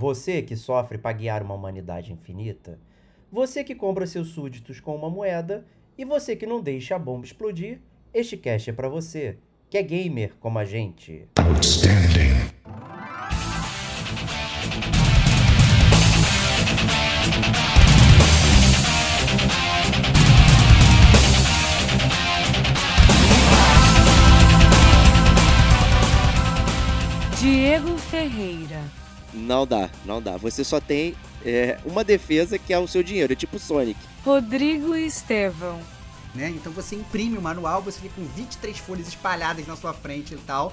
Você que sofre para guiar uma humanidade infinita, você que compra seus súditos com uma moeda e você que não deixa a bomba explodir, este cast é para você, que é gamer como a gente. Outstanding. Diego Ferreira. Não dá, não dá. Você só tem é, uma defesa que é o seu dinheiro, é tipo Sonic. Rodrigo Estevão. Né? Então você imprime o manual, você fica com 23 folhas espalhadas na sua frente e tal.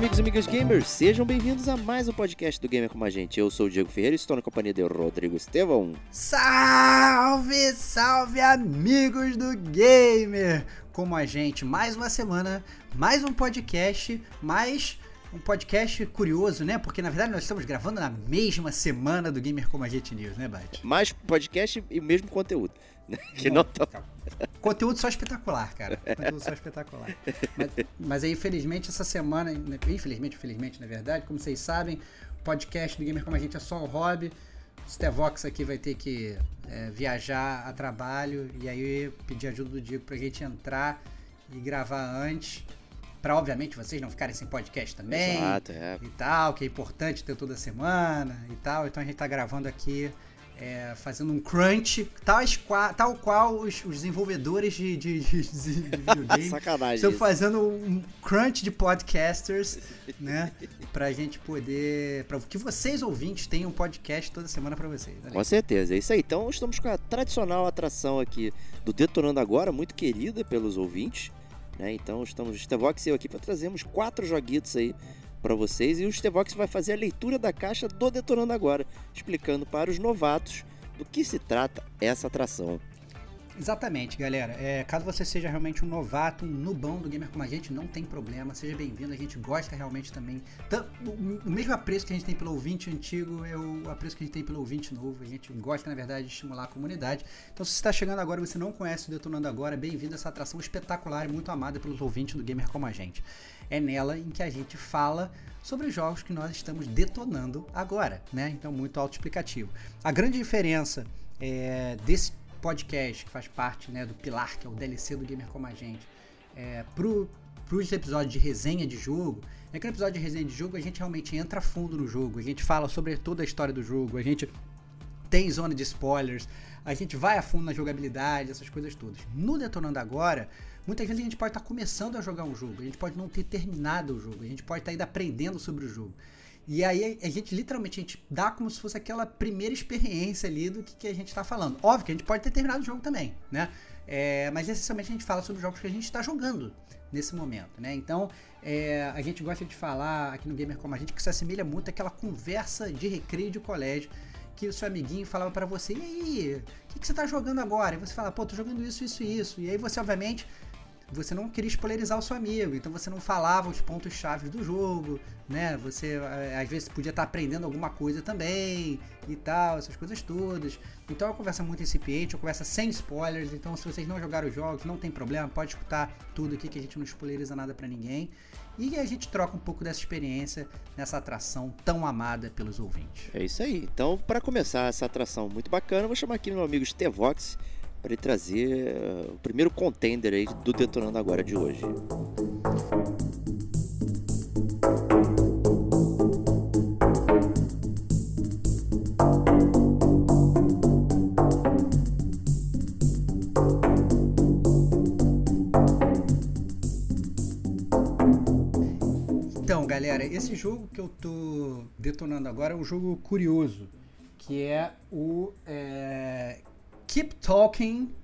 Amigos e amigas gamers, sejam bem-vindos a mais um podcast do Gamer Como a Gente. Eu sou o Diego Ferreira e estou na companhia de Rodrigo Estevão. Salve, salve, amigos do Gamer Como a Gente. Mais uma semana, mais um podcast, mais um podcast curioso, né? Porque na verdade nós estamos gravando na mesma semana do Gamer Como a Gente News, né, Bate? Mais podcast e o mesmo conteúdo. Que não, não tá... Conteúdo só espetacular, cara. Conteúdo só espetacular. Mas, mas aí, infelizmente, essa semana, né, infelizmente, infelizmente, na verdade, como vocês sabem, o podcast do Gamer Como a Gente é só um hobby. O Stevox aqui vai ter que é, viajar a trabalho e aí pedir ajuda do Diego pra gente entrar e gravar antes. Pra, obviamente, vocês não ficarem sem podcast também. Exato, é. E tal, que é importante ter toda semana e tal. Então a gente tá gravando aqui é, fazendo um crunch, tal, tal qual os, os desenvolvedores de, de, de, de videogame Sacanagem estão fazendo um crunch de podcasters, né? Pra gente poder. Pra que vocês ouvintes tenham um podcast toda semana pra vocês. Né? Com certeza, é isso aí. Então estamos com a tradicional atração aqui do Detonando Agora, muito querida pelos ouvintes. Né? Então estamos, Stevox e eu aqui para trazermos quatro joguitos aí para vocês e o Stevox vai fazer a leitura da caixa do Detonando Agora, explicando para os novatos do que se trata essa atração. Exatamente, galera. É, caso você seja realmente um novato, um nubão do gamer como a gente, não tem problema, seja bem-vindo. A gente gosta realmente também. O mesmo apreço que a gente tem pelo ouvinte antigo é o apreço que a gente tem pelo ouvinte novo. A gente gosta, na verdade, de estimular a comunidade. Então, se você está chegando agora e você não conhece o Detonando Agora, bem-vindo a essa atração espetacular e muito amada pelos ouvintes do gamer como a gente. É nela em que a gente fala sobre os jogos que nós estamos detonando agora, né? Então, muito autoexplicativo. A grande diferença é, desse podcast que faz parte né, do pilar, que é o DLC do Gamer Como a Gente, é, pro, pros episódios de resenha de jogo, naquele episódio de resenha de jogo a gente realmente entra fundo no jogo, a gente fala sobre toda a história do jogo, a gente tem zona de spoilers, a gente vai a fundo na jogabilidade, essas coisas todas. No Detonando Agora, muitas vezes a gente pode estar tá começando a jogar um jogo, a gente pode não ter terminado o jogo, a gente pode estar tá ainda aprendendo sobre o jogo. E aí a gente literalmente a gente dá como se fosse aquela primeira experiência ali do que, que a gente está falando. Óbvio que a gente pode ter terminado o jogo também, né? É, mas essencialmente a gente fala sobre jogos que a gente está jogando nesse momento, né? Então é, a gente gosta de falar aqui no Gamer Como a gente que se assemelha muito àquela conversa de recreio de colégio que o seu amiguinho falava para você, e aí, o que, que, você tá jogando agora? E você fala, pô, tô jogando isso, isso e isso. E aí você, obviamente, você não queria spoilerizar o seu amigo, então você não falava os pontos chaves do jogo, né? Você eh, às vezes podia estar aprendendo alguma coisa também e tal, essas coisas todas. Então é uma conversa muito incipiente, uma conversa sem spoilers. Então se vocês não jogaram os jogos, não tem problema, pode escutar tudo aqui que a gente não spoileriza nada para ninguém. E a gente troca um pouco dessa experiência nessa atração tão amada pelos ouvintes. É isso aí. Então, para começar essa atração muito bacana, vou chamar aqui meu amigo Stevox para ele trazer uh, o primeiro contender aí do Detonando Agora de hoje. Então, galera, esse jogo que eu tô detonando agora é um jogo curioso, que é o é, Keep Talking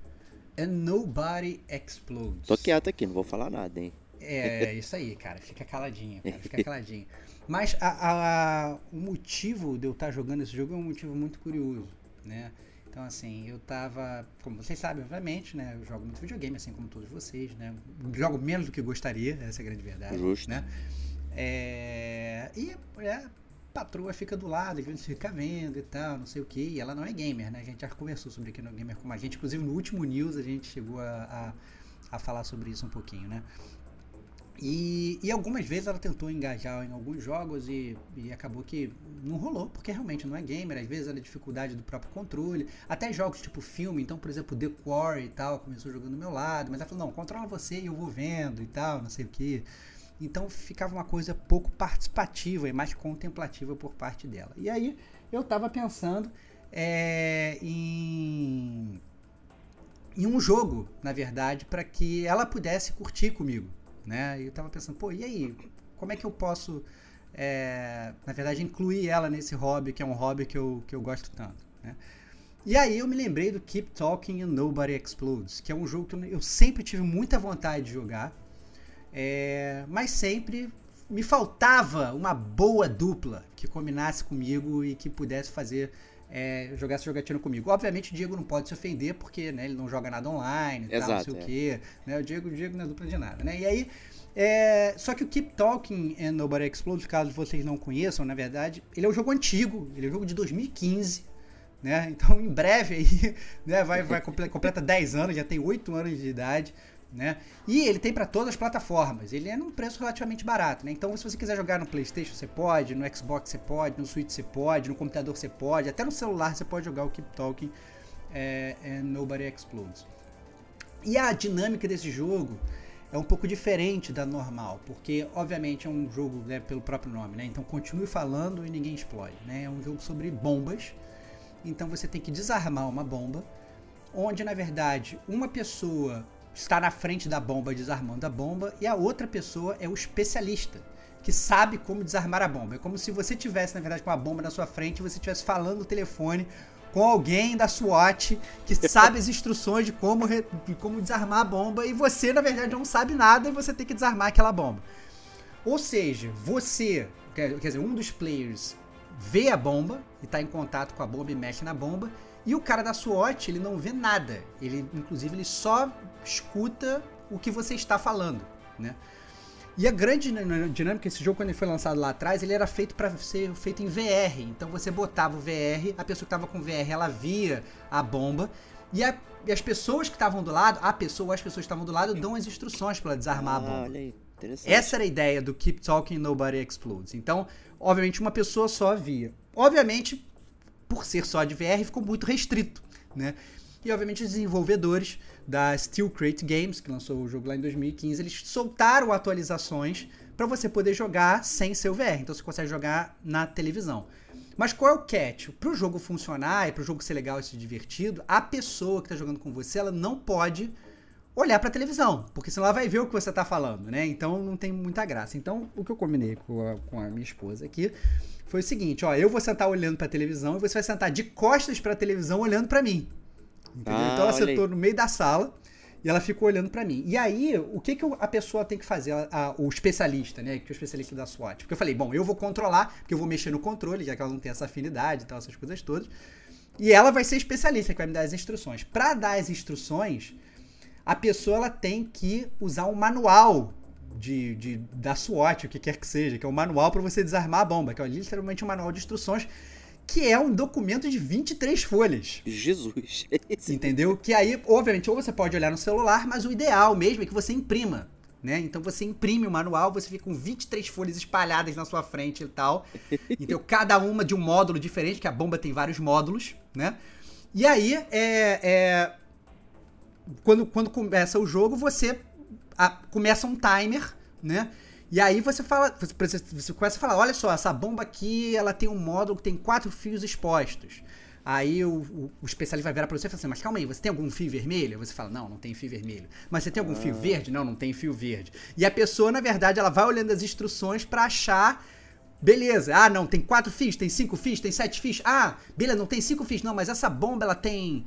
and Nobody Explodes. Tô quieto aqui, não vou falar nada, hein? É, isso aí, cara. Fica caladinho, cara. Fica caladinho. Mas a, a- o motivo de eu estar jogando esse jogo é um motivo muito curioso, né? Então, assim, eu tava, como vocês sabem, obviamente, né? Eu jogo muito videogame, assim como todos vocês, né? Jogo menos do que gostaria, essa é a grande verdade. Justo. Né? É, e é, patroa fica do lado, a gente fica vendo e tal, não sei o que. E ela não é gamer, né? A gente já conversou sobre aqui no Gamer com a gente. Inclusive, no último news, a gente chegou a, a, a falar sobre isso um pouquinho, né? E, e algumas vezes ela tentou engajar em alguns jogos e, e acabou que não rolou, porque realmente não é gamer. Às vezes era dificuldade do próprio controle. Até jogos tipo filme, então, por exemplo, The Quarry e tal, começou jogando do meu lado, mas ela falou: não, controla você e eu vou vendo e tal, não sei o que. Então ficava uma coisa pouco participativa e mais contemplativa por parte dela. E aí eu tava pensando é, em, em um jogo, na verdade, para que ela pudesse curtir comigo né? Eu tava pensando, pô, e aí? Como é que eu posso, é, na verdade, incluir ela nesse hobby, que é um hobby que eu, que eu gosto tanto, né? E aí eu me lembrei do Keep Talking and Nobody Explodes, que é um jogo que eu sempre tive muita vontade de jogar, é, mas sempre me faltava uma boa dupla que combinasse comigo e que pudesse fazer é, jogar essa jogatina comigo. Obviamente o Diego não pode se ofender, porque né, ele não joga nada online e tal, não Exato, sei é. o quê. Né? O, Diego, o Diego não é dupla de nada, né? E aí. é, só que o Keep Talking and Nobody Explodes, caso vocês não conheçam, na verdade, ele é um jogo antigo, ele é um jogo de 2015. Né? Então, em breve aí, né, vai, vai comple- completa 10 anos, já tem 8 anos de idade, né? E ele tem para todas as plataformas. Ele é num preço relativamente barato, né? Então, se você quiser jogar no PlayStation, você pode, no Xbox você pode, no Switch você pode, no computador você pode, até no celular você pode jogar o Keep Talking é, é Nobody Explodes. E a dinâmica desse jogo é um pouco diferente da normal, porque obviamente é um jogo né, pelo próprio nome, né? Então continue falando e ninguém explode, né? É um jogo sobre bombas. Então você tem que desarmar uma bomba, onde na verdade uma pessoa está na frente da bomba desarmando a bomba e a outra pessoa é o especialista que sabe como desarmar a bomba. É como se você tivesse na verdade com a bomba na sua frente e você estivesse falando no telefone com alguém da SWAT que sabe as instruções de como, re- de como desarmar a bomba e você na verdade não sabe nada e você tem que desarmar aquela bomba. Ou seja, você, quer, dizer, um dos players vê a bomba e tá em contato com a bomba e mexe na bomba, e o cara da SWAT, ele não vê nada. Ele, inclusive, ele só escuta o que você está falando, né? E a grande din- dinâmica desse jogo, quando ele foi lançado lá atrás, ele era feito para ser feito em VR. Então você botava o VR, a pessoa que estava com VR, ela via a bomba, e, a- e as pessoas que estavam do lado, a pessoa ou as pessoas que estavam do lado dão as instruções para desarmar a Ah, bomba. olha aí, interessante. Essa era a ideia do Keep Talking Nobody Explodes. Então, obviamente, uma pessoa só via. Obviamente, por ser só de VR, ficou muito restrito, né? E, obviamente, os desenvolvedores da Steel Crate Games, que lançou o jogo lá em 2015, eles soltaram atualizações para você poder jogar sem seu VR. Então, você consegue jogar na televisão. Mas qual é o catch? Para o jogo funcionar e para o jogo ser legal e ser divertido, a pessoa que está jogando com você, ela não pode olhar pra televisão, porque senão ela vai ver o que você tá falando, né? Então não tem muita graça. Então, o que eu combinei com a, com a minha esposa aqui foi o seguinte, ó, eu vou sentar olhando pra televisão e você vai sentar de costas pra televisão olhando pra mim. Entendeu? Ah, então ela sentou aí. no meio da sala e ela ficou olhando pra mim. E aí, o que, que a pessoa tem que fazer, a- a- o especialista, né? Que é o especialista da SWAT. Porque eu falei, bom, eu vou controlar, porque eu vou mexer no controle, já que ela não tem essa afinidade e tal, essas coisas todas. E ela vai ser especialista, que vai me dar as instruções. Pra dar as instruções, a pessoa ela tem que usar um manual de, de- da SWAT, o que quer que seja, que é um manual para você desarmar a bomba, que é literalmente um manual de instruções, que é um documento de 23 folhas. Jesus. Entendeu? Que aí, obviamente, ou você pode olhar no celular, mas o ideal mesmo é que você imprima. Né? Então você imprime o manual, você fica com 23 folhas espalhadas na sua frente e tal. Então, cada uma de um módulo diferente, que a bomba tem vários módulos, né? E aí, é, é, quando, quando começa o jogo, você a- começa um timer, né? E aí você fala, você, você- começa a falar, olha só, essa bomba aqui, ela tem um módulo que tem quatro fios expostos. Aí o, o, o especialista vai virar pra você e fala assim, mas calma aí, você tem algum fio vermelho? Você fala, não, não tem fio vermelho. Mas você tem algum fio verde? Não, não tem fio verde. E a pessoa, na verdade, ela vai olhando as instruções pra achar Beleza. Ah, não, tem quatro fios, tem cinco fios, tem sete fios. Ah, beleza, não tem cinco fios. Não, mas essa bomba ela tem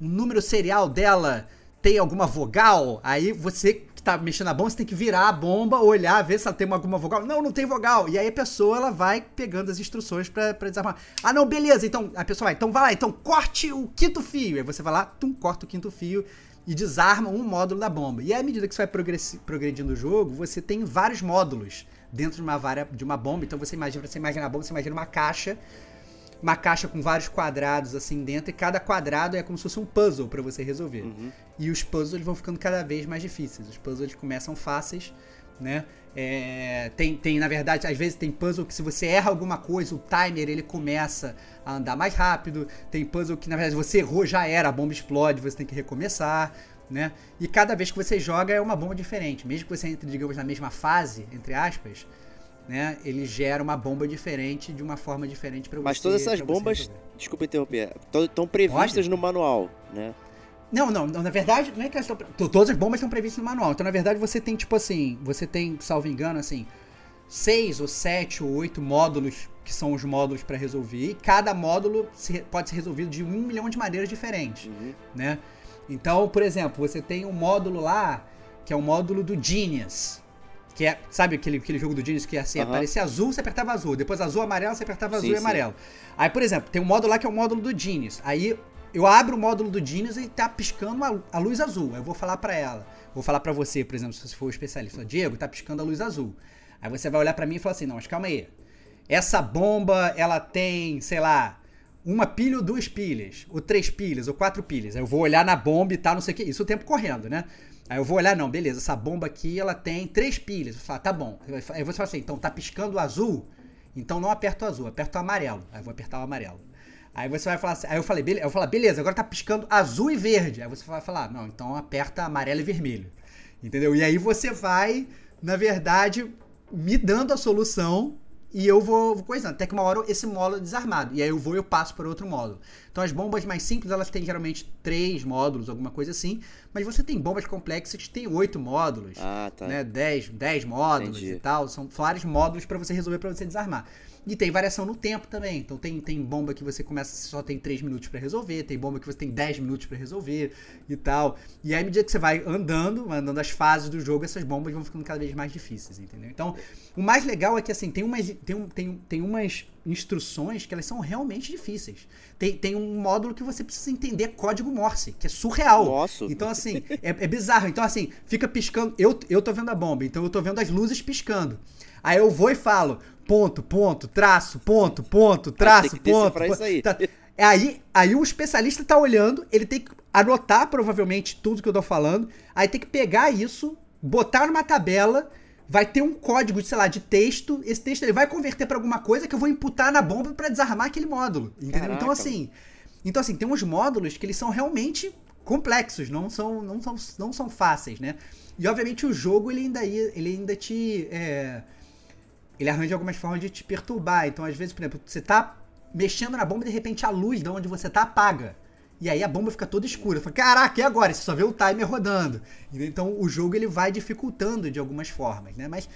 um número serial dela tem alguma vogal, aí você que tá mexendo na bomba, você tem que virar a bomba, olhar, ver se ela tem alguma vogal. Não, não tem vogal. E aí a pessoa, ela vai pegando as instruções pra desarmar. Ah, não, beleza. Então, a pessoa vai, então vai lá, então corte o quinto fio. Aí você vai lá, tum, corta o quinto fio e desarma um módulo da bomba. E à medida que você vai progredindo o jogo, você tem vários módulos dentro de uma, vara, de uma bomba. Então você imagina, você imagina a bomba, você imagina uma caixa uma caixa com vários quadrados assim dentro e cada quadrado é como se fosse um puzzle para você resolver. Uhum. E os puzzles vão ficando cada vez mais difíceis. Os puzzles começam fáceis, né? É, tem, tem, na verdade, às vezes tem puzzle que se você erra alguma coisa, o timer ele começa a andar mais rápido. Tem puzzle que, na verdade, você errou, já era, a bomba explode, você tem que recomeçar, né? E cada vez que você joga é uma bomba diferente. Mesmo que você entre, digamos, na mesma fase, entre aspas, né, ele gera uma bomba diferente de uma forma diferente para você. Mas todas essas bombas, desculpa interromper, estão previstas Pode? no manual, né? Não, não, não, na verdade, não é que elas estão. Todas as bombas estão previstas no manual. Então, na verdade, você tem, tipo assim, você tem, salvo engano, assim, seis ou sete ou oito módulos que são os módulos para resolver. E cada módulo pode ser resolvido de um milhão de maneiras diferentes, uhum. né? Então, por exemplo, você tem um módulo lá que é o módulo do Genius. Que é, sabe aquele, aquele jogo do Genius que é assim, uhum. aparecia azul, você apertava azul. Depois azul, amarelo, você apertava azul sim, e amarelo. Aí, por exemplo, tem um módulo lá que é o módulo do Genius. Aí eu abro o módulo do Genius e tá piscando a, a luz azul. Eu vou falar para ela. Vou falar para você, por exemplo, se você for o especialista. Diego, tá piscando a luz azul. Aí você vai olhar para mim e falar assim, não, mas calma aí. Essa bomba, ela tem, sei lá, uma pilha ou duas pilhas, ou três pilhas, ou quatro pilhas. Aí eu vou olhar na bomba e tal, não sei o que. Isso o tempo correndo, né? Aí eu vou olhar, não, beleza, essa bomba aqui ela tem três pilhas. Eu falar, tá bom. Aí você fala assim, então tá piscando o azul, então não aperta o azul, aperta o amarelo. Aí eu vou apertar o amarelo. Aí você vai falar assim, aí eu falei, beleza, eu falar, beleza, agora tá piscando azul e verde. Aí você vai falar, não, então aperta amarelo e vermelho. Entendeu? E aí você vai, na verdade, me dando a solução e eu vou, vou coisando. Até que uma hora esse módulo é desarmado. E aí eu vou e eu passo para outro módulo. Então as bombas mais simples, elas têm geralmente três módulos, alguma coisa assim. Mas você tem bombas complexas que tem oito módulos. Ah, tá. Né, dez, dez módulos Entendi. e tal. São vários módulos para você resolver, para você desarmar. E tem variação no tempo também. Então tem, tem bomba que você começa, só tem 3 minutos para resolver, tem bomba que você tem 10 minutos para resolver e tal. E aí, à medida que você vai andando, andando as fases do jogo, essas bombas vão ficando cada vez mais difíceis, entendeu? Então, o mais legal é que assim, tem umas, tem, tem, tem umas instruções que elas são realmente difíceis. Tem, tem um módulo que você precisa entender código Morse, que é surreal. Nossa. Então, assim, é, é bizarro. Então, assim, fica piscando. Eu, eu tô vendo a bomba, então eu tô vendo as luzes piscando. Aí eu vou e falo, ponto, ponto, traço, ponto, ponto, traço, ponto. ponto isso aí. Tá. É aí, aí o especialista tá olhando, ele tem que anotar provavelmente tudo que eu tô falando, aí tem que pegar isso, botar numa tabela, vai ter um código, sei lá, de texto, esse texto ele vai converter para alguma coisa que eu vou imputar na bomba para desarmar aquele módulo, entendeu? Então, Caraca, então assim, então assim, tem uns módulos que eles são realmente complexos, não são não são, não são fáceis, né? E obviamente o jogo ele ainda ele ainda te é, ele arranja algumas formas de te perturbar. Então, às vezes, por exemplo, você tá mexendo na bomba e de repente a luz de onde você tá apaga. E aí a bomba fica toda escura. Fala, caraca, e agora? Você só vê o timer rodando. Então o jogo ele vai dificultando de algumas formas, né? Mas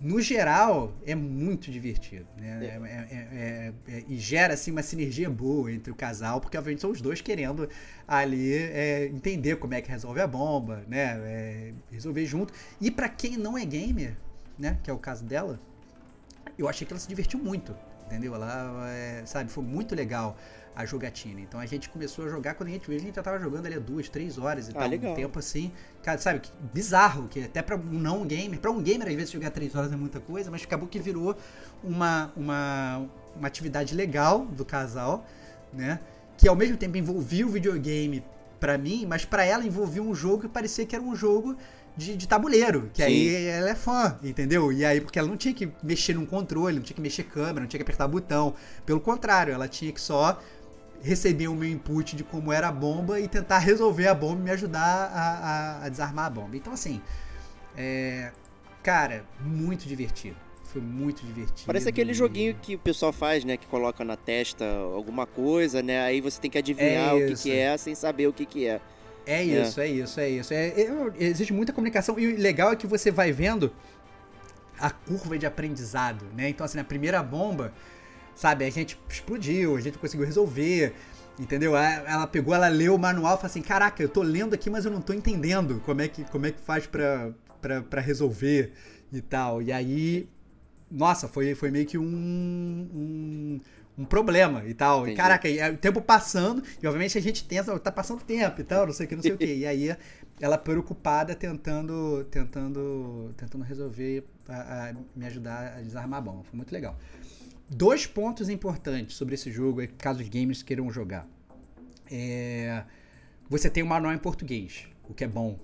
no geral é muito divertido, né? É. É, é, é e gera assim uma sinergia boa entre o casal, porque obviamente são os dois querendo ali é, entender como é que resolve a bomba, né? É, resolver junto. E para quem não é gamer, né? Que é o caso dela, eu achei que ela se divertiu muito, entendeu? Ela, é, sabe, foi muito legal a jogatina. Então a gente começou a jogar, quando a gente viu, a gente já tava jogando ali duas, três horas e ah, tal. Legal. Um tempo assim, cara, sabe, que bizarro, que até pra um não gamer, pra um gamer às vezes jogar três horas é muita coisa, mas acabou que virou uma, uma, uma atividade legal do casal, né? Que ao mesmo tempo envolvia o videogame para mim, mas para ela envolvia um jogo que parecia que era um jogo de, de tabuleiro, que Sim. aí ela é fã, entendeu? E aí, porque ela não tinha que mexer num controle, não tinha que mexer câmera, não tinha que apertar botão. Pelo contrário, ela tinha que só receber o meu input de como era a bomba e tentar resolver a bomba e me ajudar a, a, a desarmar a bomba. Então, assim, é, cara, muito divertido. Foi muito divertido. Parece aquele joguinho que o pessoal faz, né? Que coloca na testa alguma coisa, né? Aí você tem que adivinhar é o que, que é sem saber o que, que é. É isso, é, é isso, é isso. É, é, existe muita comunicação e o legal é que você vai vendo a curva de aprendizado, né? Então, assim, na primeira bomba, sabe, a gente explodiu, a gente conseguiu resolver. Entendeu? Ela pegou, ela leu o manual e falou assim: Caraca, eu tô lendo aqui, mas eu não tô entendendo como é que, como é que faz pra, pra, pra resolver e tal. E aí, nossa, foi, foi meio que um, um, um problema e tal. E, Entendi. caraca, e aí o tempo passando, e obviamente a gente tenta, tá passando tempo e tal, não sei o que, não sei o que. E aí ela preocupada tentando, tentando, tentando resolver, a- a me ajudar a desarmar a bomba. Foi muito legal. Dois pontos importantes sobre esse jogo, é, caso os gamers queiram jogar. É, você tem um manual em português, o que é bom,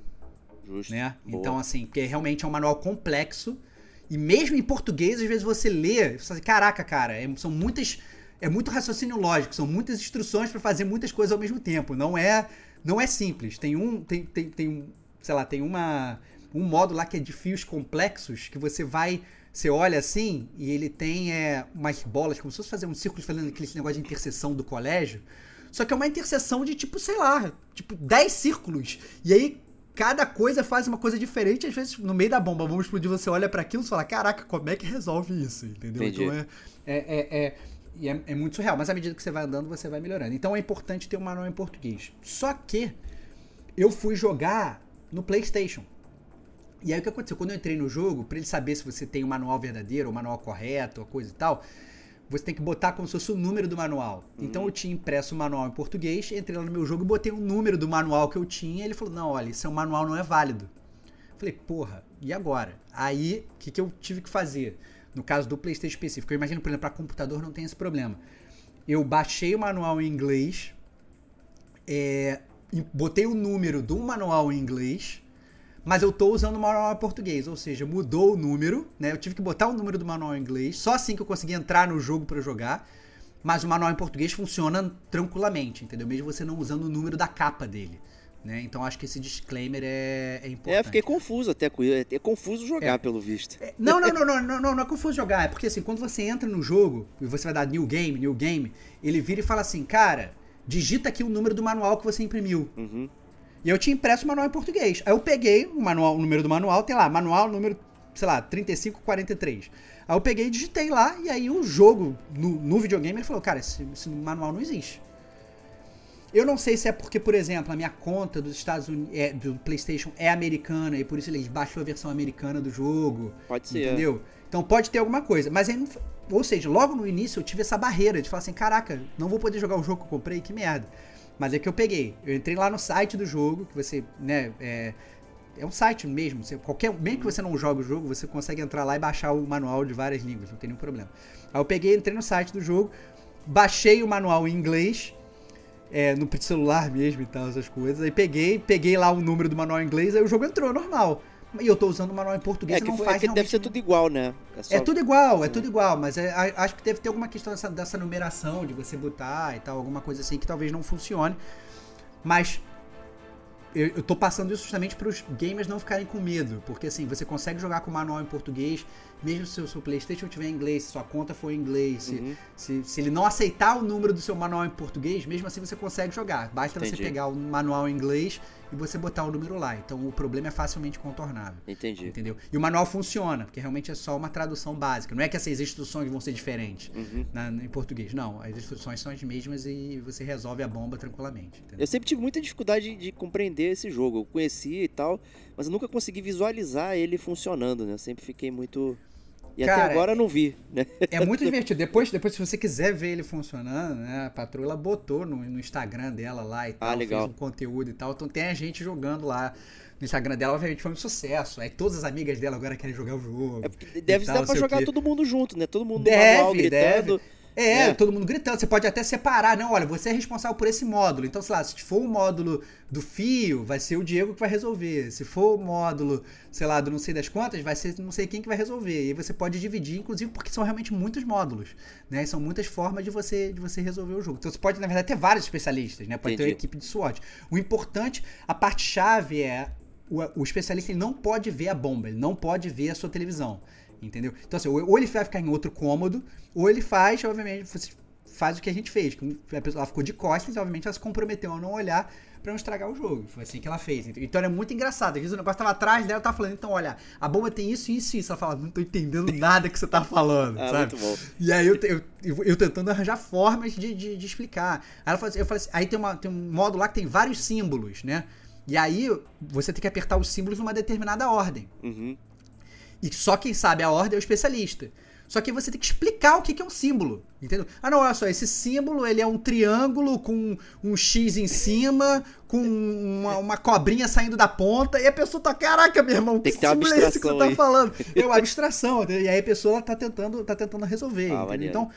Justo. né? Boa. Então, assim, porque realmente é um manual complexo. E mesmo em português, às vezes você lê, você fala assim, caraca, cara, é- são muitas. É muito raciocínio lógico, são muitas instruções pra fazer muitas coisas ao mesmo tempo. Não é, não é simples. Tem um. Tem, tem, tem um. Sei lá, tem uma. Um modo lá que é de fios complexos que você vai. Você olha assim e ele tem é, umas bolas, como se fosse fazer um círculo fazendo aquele negócio de interseção do colégio. Só que é uma interseção de tipo, sei lá, tipo 10 círculos. E aí cada coisa faz uma coisa diferente. Às vezes, no meio da bomba, vamos explodir, você olha pra aquilo e fala: Caraca, como é que resolve isso? Entendeu? Entendi. Então é, é, é, é, e é, é muito surreal. Mas à medida que você vai andando, você vai melhorando. Então é importante ter um manual em português. Só que eu fui jogar no PlayStation. E aí o que aconteceu? Quando eu entrei no jogo, pra ele saber se você tem o manual verdadeiro, o manual correto, a coisa e tal, você tem que botar como se fosse o número do manual. Então eu tinha impresso o manual em português, entrei lá no meu jogo e botei o número do manual que eu tinha. Ele falou: Não, olha, seu manual não é válido. Falei, porra, e agora? Aí, o que, que eu tive que fazer? No caso do PlayStation específico, eu imagino, por exemplo, para computador não tem esse problema. Eu baixei o manual em inglês, é, botei o número do manual em inglês, mas eu tô usando o manual em português, ou seja, mudou o número, né? Eu tive que botar o número do manual em inglês, só assim que eu consegui entrar no jogo para jogar. Mas o manual em português funciona tranquilamente, entendeu? Mesmo você não usando o número da capa dele, né? Então acho que esse disclaimer é, é importante. É, fiquei confuso até com isso. É confuso jogar, É. pelo visto. Não, não, não, não, não, não, não é confuso jogar. É porque assim, quando você entra no jogo e você vai dar new game, new game, ele vira e fala assim, cara, digita aqui o número do manual que você imprimiu. Uhum. E eu tinha impresso o manual em português. Aí eu peguei o manual, o número do manual, tem lá, manual número, sei lá, 3543. Aí eu peguei e digitei lá, e aí o jogo, no, no videogame, ele falou, cara, esse, esse manual não existe. Eu não sei se é porque, por exemplo, a minha conta dos Estados Unidos, é, do PlayStation é americana e por isso eles baixou a versão americana do jogo. Pode ser. Entendeu? Então pode ter alguma coisa. Mas aí não. Ou seja, logo no início eu tive essa barreira de falar assim: caraca, não vou poder jogar o jogo que eu comprei, que merda. Mas é que eu peguei. Eu entrei lá no site do jogo, que você, né, é, é um site mesmo. Você, qualquer, mesmo que você não jogue o jogo, você consegue entrar lá e baixar o manual de várias línguas, não tem nenhum problema. Aí eu peguei, entrei no site do jogo, baixei o manual em inglês, é, no celular mesmo e tal, essas coisas. Aí peguei, peguei lá o número do manual em inglês, aí o jogo entrou, normal. E eu tô usando o manual em português É que, não foi, faz é que deve ser tudo igual, né? só- é tudo igual, é tudo igual, mas é- acho que deve ter alguma questão dessa, dessa numeração de você botar e tal, alguma coisa assim que talvez não funcione. Mas eu, eu tô passando isso justamente para os gamers não ficarem com medo, porque assim, você consegue jogar com o manual em português, mesmo se o seu PlayStation tiver em inglês, se sua conta for em inglês, se, Uhum. se, se ele não aceitar o número do seu manual em português, mesmo assim você consegue jogar. Basta Entendi. você pegar o manual em inglês e você botar o número lá. Então o problema é facilmente contornável. Entendi. Entendeu? E o manual funciona, porque realmente é só uma tradução básica. Não é que essas instruções vão ser diferentes Uhum. na- em português. Não, as instruções são as mesmas e você resolve a bomba tranquilamente. entendeu? Eu sempre tive muita dificuldade de, de compreender esse jogo. Eu conhecia e tal, mas eu nunca consegui visualizar ele funcionando, né? Eu sempre fiquei muito. E Cara, até agora eu não vi, né? É muito divertido. Depois, depois, se você quiser ver ele funcionando, né? A patroa botou no, no Instagram dela lá e tal, Ah, legal. fez um conteúdo e tal. Então tem a gente jogando lá no Instagram dela, obviamente foi um sucesso. Aí todas as amigas dela agora querem jogar o jogo. É deve tal, dar pra jogar todo mundo junto, né? Todo mundo Deve, manual gritando. É, É. todo mundo gritando. Você pode até separar, não, olha, você é responsável por esse módulo. Então, sei lá, se for o módulo do fio, vai ser o Diego que vai resolver. Se for o módulo, sei lá, do não sei das quantas, vai ser não sei quem que vai resolver. E aí você pode dividir, inclusive, porque são realmente muitos módulos, né? E são muitas formas de você, de você resolver o jogo. Então, você pode, na verdade, ter vários especialistas, né? Pode ter uma Entendi. equipe de SWAT. O importante, a parte chave é o, o especialista não pode ver a bomba, ele não pode ver a sua televisão. Entendeu? Então, assim, ou ele vai ficar em outro cômodo, ou ele faz, obviamente, faz o que a gente fez. que A pessoa ela ficou de costas, e obviamente ela se comprometeu a não olhar pra não estragar o jogo. Foi assim que ela fez. Então era muito engraçado. Às vezes o negócio tava atrás dela, tava falando, então olha, a bomba tem isso, isso e isso. Ela fala, não tô entendendo nada que você tá falando, Ah, sabe? muito bom. E aí eu, eu, eu, eu tentando arranjar formas de, de, de explicar. Aí ela assim, eu falei assim, aí tem, uma, tem um modo lá que tem vários símbolos, né? E aí você tem que apertar os símbolos numa determinada ordem. Uhum. E só quem sabe a ordem é o especialista. Só que você tem que explicar o que é um símbolo, entendeu? Ah, não, olha só, esse símbolo ele é um triângulo com um X em cima, com uma, uma cobrinha saindo da ponta, e a pessoa tá, caraca, meu irmão, Tem que ter uma símbolo é esse que você tá aí." falando? É uma abstração, e aí a pessoa tá tentando, tá tentando resolver, Ah. Então,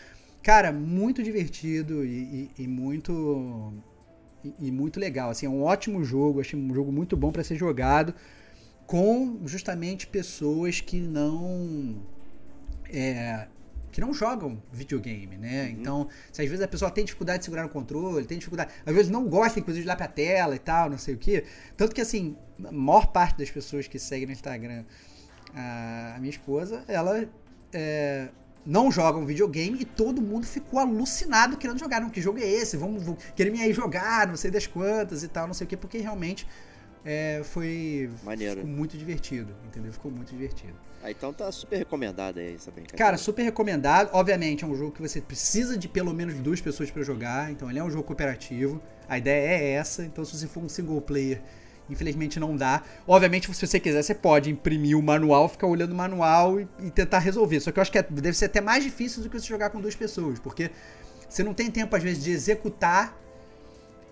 cara, muito divertido e, e- e muito e, e muito legal, assim, é um ótimo jogo, achei um jogo muito bom pra ser jogado com justamente pessoas que não é, que não jogam videogame, né? Então, se às vezes a pessoa tem dificuldade de segurar o controle, tem dificuldade, às vezes não gosta, inclusive, de olhar pra tela e tal, não sei o quê. Tanto que, assim, a maior parte das pessoas que seguem no Instagram a, a minha esposa, ela é, não jogam videogame e todo mundo ficou alucinado querendo jogar. Não, que jogo é esse? Vamos, vamos querer me aí jogar, não sei das quantas e tal, não sei o quê, porque realmente é, foi Maneiro. muito divertido, entendeu? Ficou muito divertido. Ah, então tá super recomendada aí essa brincadeira. Cara, super recomendado. Obviamente, é um jogo que você precisa de pelo menos duas pessoas pra jogar. Então, ele é um jogo cooperativo. A ideia é essa. Então, se você for um single player, infelizmente não dá. Obviamente, se você quiser, você pode imprimir o manual, ficar olhando o manual e, e tentar resolver. Só que eu acho que é- deve ser até mais difícil do que você jogar com duas pessoas, porque você não tem tempo, às vezes, de executar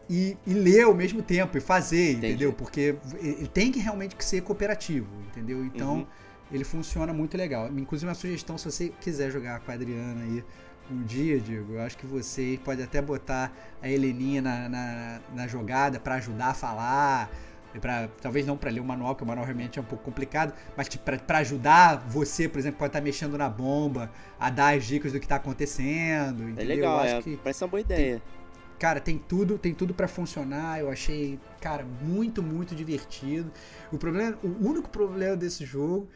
e, e ler ao mesmo tempo e fazer, Entendi. entendeu? Porque ele tem que realmente que ser cooperativo, entendeu? Então, Uhum. ele funciona muito legal. Inclusive, uma sugestão, se você quiser jogar com a Adriana aí um dia, Diego, eu acho que você pode até botar a Heleninha na, na, na jogada pra ajudar a falar. Pra, talvez não pra ler o manual, que o manual realmente é um pouco complicado, mas pra, pra ajudar você, por exemplo, pode estar mexendo na bomba, a dar as dicas do que tá acontecendo. É Entendeu? legal, eu acho é, que parece uma boa ideia. Cara, tem tudo, tem tudo para funcionar. Eu achei, cara, muito, muito divertido. O problema, o único problema desse jogo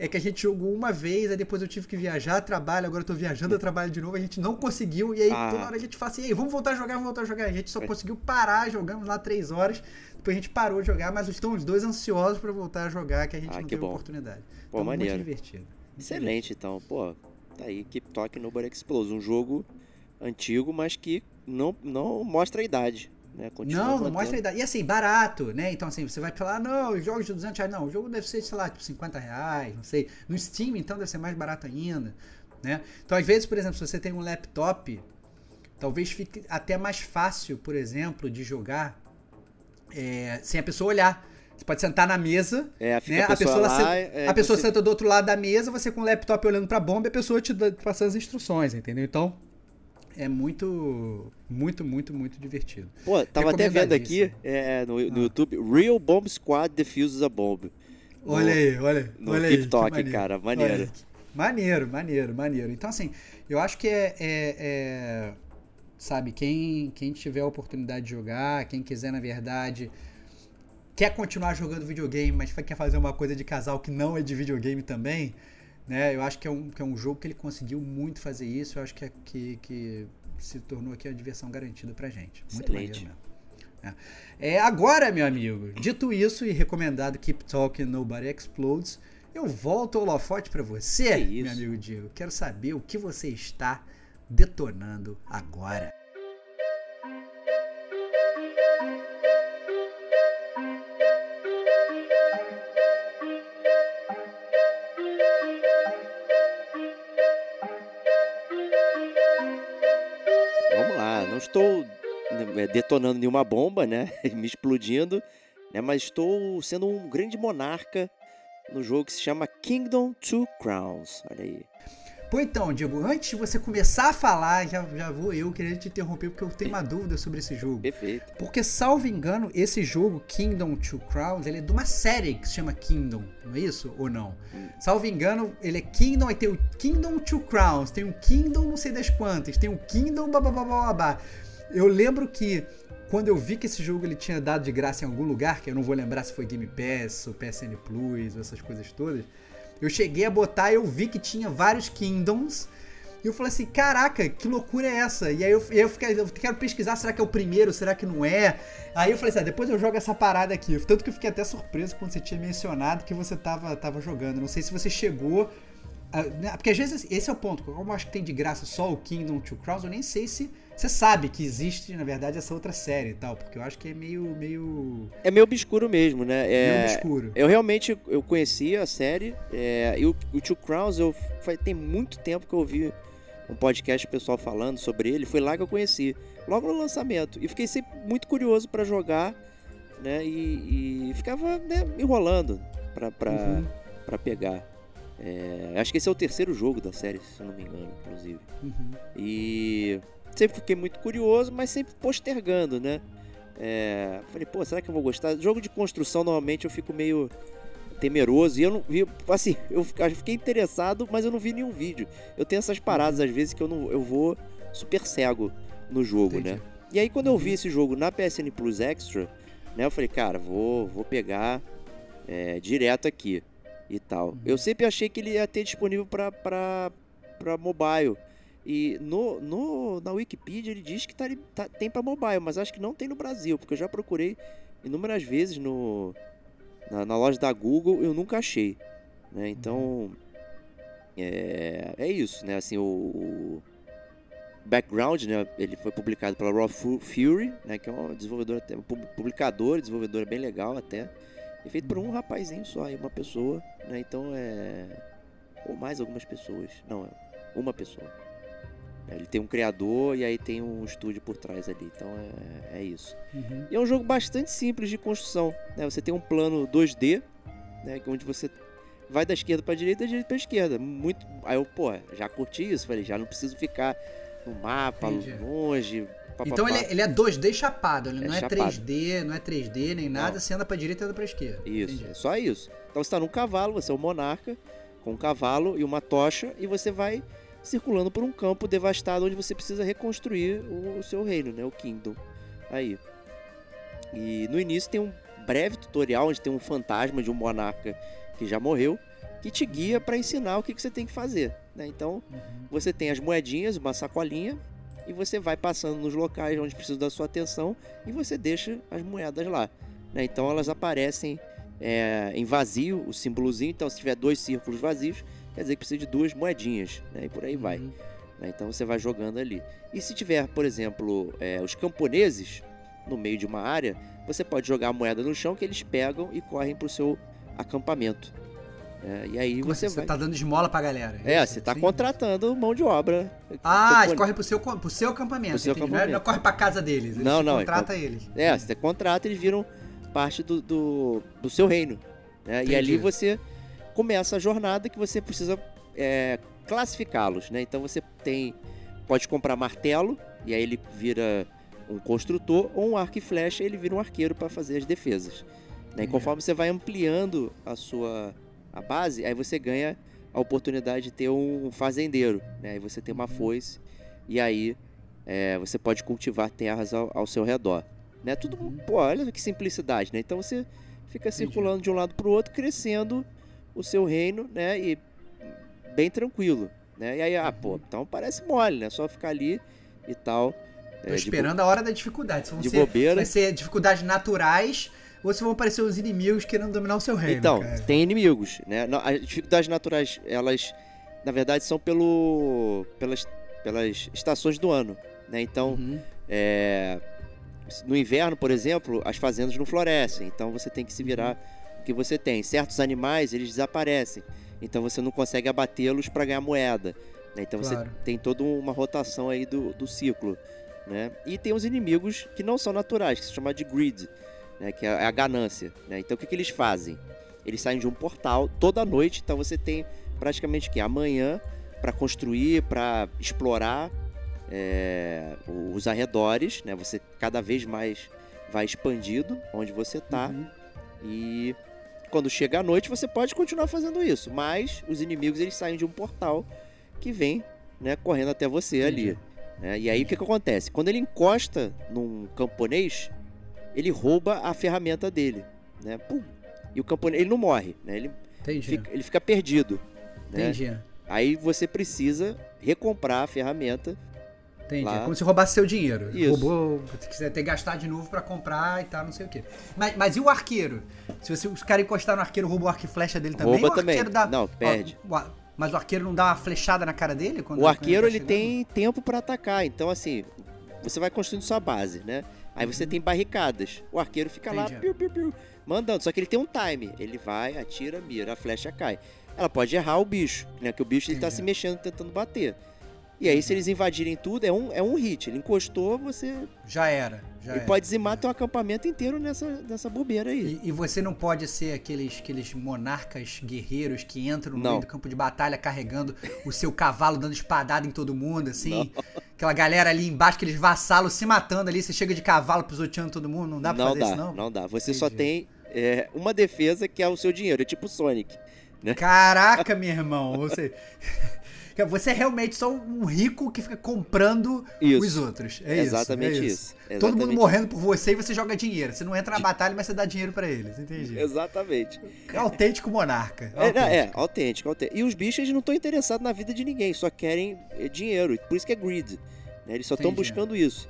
é que a gente jogou uma vez, aí depois eu tive que viajar, trabalho, agora eu tô viajando, eu trabalho de novo, a gente não conseguiu, e aí Ah. toda hora a gente fala assim, vamos voltar a jogar, vamos voltar a jogar. A gente só conseguiu parar, jogamos lá três horas, depois a gente parou de jogar, mas estão os dois ansiosos para voltar a jogar, que a gente Ah, não teve bom. oportunidade. Pô, Então, maneiro. Muito divertido. Excelente, então. Pô, tá aí. Keep Talking Nobody Explodes. Um jogo antigo, mas que não, não mostra a idade. Né? Continua Não, não mostra a idade. E assim, barato, né? Então, assim, você vai falar, não, os jogos de 200 reais. Não, o jogo deve ser, sei lá, tipo 50 reais, não sei. No Steam, então, deve ser mais barato ainda, né? Então, às vezes, por exemplo, se você tem um laptop, talvez fique até mais fácil, por exemplo, de jogar é, sem a pessoa olhar. Você pode sentar na mesa, É, fica né? a pessoa, lá, senta, é, a pessoa você- senta do outro lado da mesa, você com o laptop olhando pra bomba e a pessoa te dá- passando as instruções, entendeu? Então, é muito, muito, muito, muito divertido. Pô, tava até vendo aqui é, no, no Ah. YouTube, Real Bomb Squad Defuses a Bomb. No- Olha aí, olha, no olha Keep aí. maneiro. cara, maneiro. Maneiro, maneiro, maneiro. Então, assim, eu acho que é, é- é, sabe, quem, quem tiver a oportunidade de jogar, quem quiser, na verdade, quer continuar jogando videogame, mas quer fazer uma coisa de casal que não é de videogame também, né? Eu acho que é um, que é um jogo que ele conseguiu muito fazer isso. Eu acho que, é, que, que se tornou aqui uma diversão garantida pra gente. Muito Excelente. mesmo. É. É, agora, meu amigo, dito isso e recomendado Keep Talking Nobody Explodes, eu volto ao holofote pra você, meu amigo Diego. Quero saber o que você está detonando agora. Estou né, detonando nenhuma bomba, né? Me explodindo, né? Mas estou sendo um grande monarca no jogo que se chama Kingdom Two Crowns. Olha aí. Pô, então, Diego, antes de você começar a falar, já, já vou eu querer te interromper porque eu tenho uma dúvida sobre esse jogo. Perfeito. Porque, salvo engano, esse jogo, Kingdom Two Crowns, ele é de uma série que se chama Kingdom, não é isso? Ou não? Salvo engano, ele é Kingdom, aí tem o Kingdom Two Crowns, tem o Kingdom não sei das quantas, tem o Kingdom babá. Eu lembro que quando eu vi que esse jogo ele tinha dado de graça em algum lugar, que eu não vou lembrar se foi Game Pass ou PSN Plus ou essas coisas todas, eu cheguei a botar eu vi que tinha vários Kingdoms E eu falei assim, caraca, que loucura é essa? E aí eu, eu, fiquei, eu quero pesquisar, será que é o primeiro, será que não é? Aí eu falei assim, ah, depois eu jogo essa parada aqui. Tanto que eu fiquei até surpreso quando você tinha mencionado que você tava, tava jogando. Não sei se você chegou ah, né, porque às vezes esse é o ponto. Como eu acho que tem de graça só o Kingdom Two Crowns, eu nem sei se você sabe que existe, na verdade, essa outra série e tal. Porque eu acho que é meio. meio... É meio obscuro mesmo, né? É, meio obscuro. Eu realmente eu conhecia a série. É, e o, o Two Crowns, eu, tem muito tempo que eu ouvi um podcast pessoal falando sobre ele. Foi lá que eu conheci. Logo no lançamento. E fiquei sempre muito curioso para jogar. Né? E, e ficava né, enrolando pra, pra, uhum. Pra pegar. É, acho que esse é o terceiro jogo da série, se eu não me engano, inclusive. Uhum. E sempre fiquei muito curioso, mas sempre postergando, né? É, falei, pô, será que eu vou gostar? Jogo de construção, normalmente eu fico meio temeroso. E eu não vi, assim, eu fiquei interessado, mas eu não vi nenhum vídeo. Eu tenho essas paradas às vezes que eu não eu vou super cego no jogo, né? Entendi. né? E aí quando eu vi uhum. esse jogo na PSN Plus Extra, né, eu falei, cara, vou, vou pegar é, direto aqui e tal. Uhum. Eu sempre achei que ele ia ter disponível para mobile. E no, no, na Wikipedia ele diz que tá, tá tem para mobile, mas acho que não tem no Brasil, porque eu já procurei inúmeras vezes no, na, na loja da Google eu nunca achei. Né? Então é, é isso, né? Assim, o, o, background, né? Ele foi publicado pela Raw Fury, né? Que é uma desenvolvedora, um publicador, desenvolvedora bem legal até. É feito por um rapazinho só, uma pessoa, né? Então é. Ou mais algumas pessoas. Não, é uma pessoa. Ele tem um criador e aí tem um estúdio por trás ali. Então é, é isso. Uhum. E é um jogo bastante simples de construção. Né? Você tem um plano 2D, né? Onde você vai da esquerda para direita e da direita para esquerda. Muito. Aí eu, pô, já curti isso. Falei, já não preciso ficar no mapa, Entendi. longe, Pá, então pá, ele, é, ele, é 2D chapado, ele é não é chapado. 3D, não é 3D nem nada, não. você anda pra direita e anda pra esquerda. Isso, Entendi. é só isso. Então você tá num cavalo, você é um monarca, com um cavalo e uma tocha, e você vai circulando por um campo devastado onde você precisa reconstruir o, o seu reino, né? O Kingdom. Aí. E no início tem um breve tutorial onde tem um fantasma de um monarca que já morreu, que te guia para ensinar o que, que você tem que fazer. Né? Então, uhum. você tem as moedinhas, uma sacolinha, e você vai passando nos locais onde precisa da sua atenção e você deixa as moedas lá. Né? Então elas aparecem é, em vazio, o símbolozinho. Então, se tiver dois círculos vazios, quer dizer que precisa de duas moedinhas, né? e por aí vai. Uhum. Né? Então você vai jogando ali. E se tiver, por exemplo, é, os camponeses no meio de uma área, você pode jogar a moeda no chão que eles pegam e correm para o seu acampamento. É, e aí Como você, assim? vai... você tá dando esmola pra galera. É, é você tá Sim. contratando mão de obra. Ah, eles correm pro seu, pro seu acampamento. Pro seu acampamento. Não, é, não corre pra casa deles. Eles não, não. Contrata é, eles. É, você contrata eles viram parte do, do, do seu reino. Né? E ali você começa a jornada que você precisa é, classificá-los. Né? Então você tem. Pode comprar martelo, e aí ele vira um construtor, ou um arco e flecha, ele vira um arqueiro para fazer as defesas. Né? E conforme você vai ampliando a sua a base, aí você ganha a oportunidade de ter um fazendeiro, né? Aí você tem uma uhum. foice e aí é, você pode cultivar terras ao, ao, seu redor, né? Tudo, uhum. pô, olha que simplicidade, né? Então você fica circulando de um lado para o outro, crescendo o seu reino, né? E bem tranquilo, né? E aí, ah, pô, uhum. então parece mole, né? Só ficar ali e tal. Tô é, esperando a hora da dificuldade. de ser, bobeira. Vai ser dificuldades naturais ou se vão aparecer os inimigos querendo dominar o seu reino. Então, cara. tem inimigos, né? As dificuldades naturais, elas, na verdade, são pelo, pelas, pelas estações do ano, né? Então, uhum. é, no inverno, por exemplo, as fazendas não florescem, então você tem que se virar uhum. Que você tem. Certos animais, eles desaparecem, então você não consegue abatê-los para ganhar moeda. Né? Então claro. você tem toda uma rotação aí do, do ciclo. Né? E tem os inimigos que não são naturais, que se chama de grid né, que é a ganância. Né? Então o que, que eles fazem? Eles saem de um portal toda noite, então você tem praticamente que amanhã para construir, para explorar é, os arredores, né? Você cada vez mais vai expandido onde você está uhum. e quando chega a noite você pode continuar fazendo isso, mas os inimigos eles saem de um portal que vem, né, correndo até você Entendi. ali. Né? E aí o que, que acontece? Quando ele encosta num camponês, ele rouba a ferramenta dele, né? Pum. E o camponês, ele não morre, né? Ele, Fica, ele fica perdido. Né? Entendi. Aí você precisa recomprar a ferramenta. Entendi. Lá. É como se roubasse seu dinheiro. Isso. Roubou, você quiser ter que gastar de novo pra comprar e tal, não sei o quê. Mas, mas e o arqueiro? Se você, os caras encostar no arqueiro, rouba o arco e flecha dele também? Rouba também. Dá, Não, perde. Ó, mas o arqueiro não dá uma flechada na cara dele? Quando, O quando arqueiro tá ele chegando? tem tempo pra atacar, então assim, você vai construindo sua base, né? Aí você tem barricadas. O arqueiro fica lá, Uhum. Entendi. piu, piu, piu, mandando. Só que ele tem um time. Ele vai, atira, mira, a flecha cai. Ela pode errar o bicho, né? Que o bicho ele tá se mexendo, tentando bater. E aí, se eles invadirem tudo, é um, é um hit. Ele encostou, você. Já era. Já ele era. pode dizimar teu acampamento inteiro nessa, nessa bobeira aí. E, e você não pode ser aqueles, aqueles monarcas guerreiros que entram no Não. meio do campo de batalha carregando o seu cavalo, dando espadada em todo mundo, assim. Aquela galera ali embaixo, aqueles vassalos se matando ali, você chega de cavalo pisoteando todo mundo, não dá pra não fazer dá, isso não? não dá. Você só Entendi. tem é, uma defesa que é o seu dinheiro. É tipo Sonic. Caraca, meu irmão, você... Você é realmente só um rico que fica comprando Isso. os outros. É isso. Exatamente é isso. Todo mundo Exatamente morrendo por você e você joga dinheiro. Você não entra na batalha, mas você dá dinheiro pra eles. Entendi. Exatamente. Autêntico monarca. É, não, é, Autêntico. autêntico, autêntico. E os bichos eles não estão interessados na vida de ninguém, só querem é, dinheiro. Por isso que é greed. né? Eles só estão buscando isso.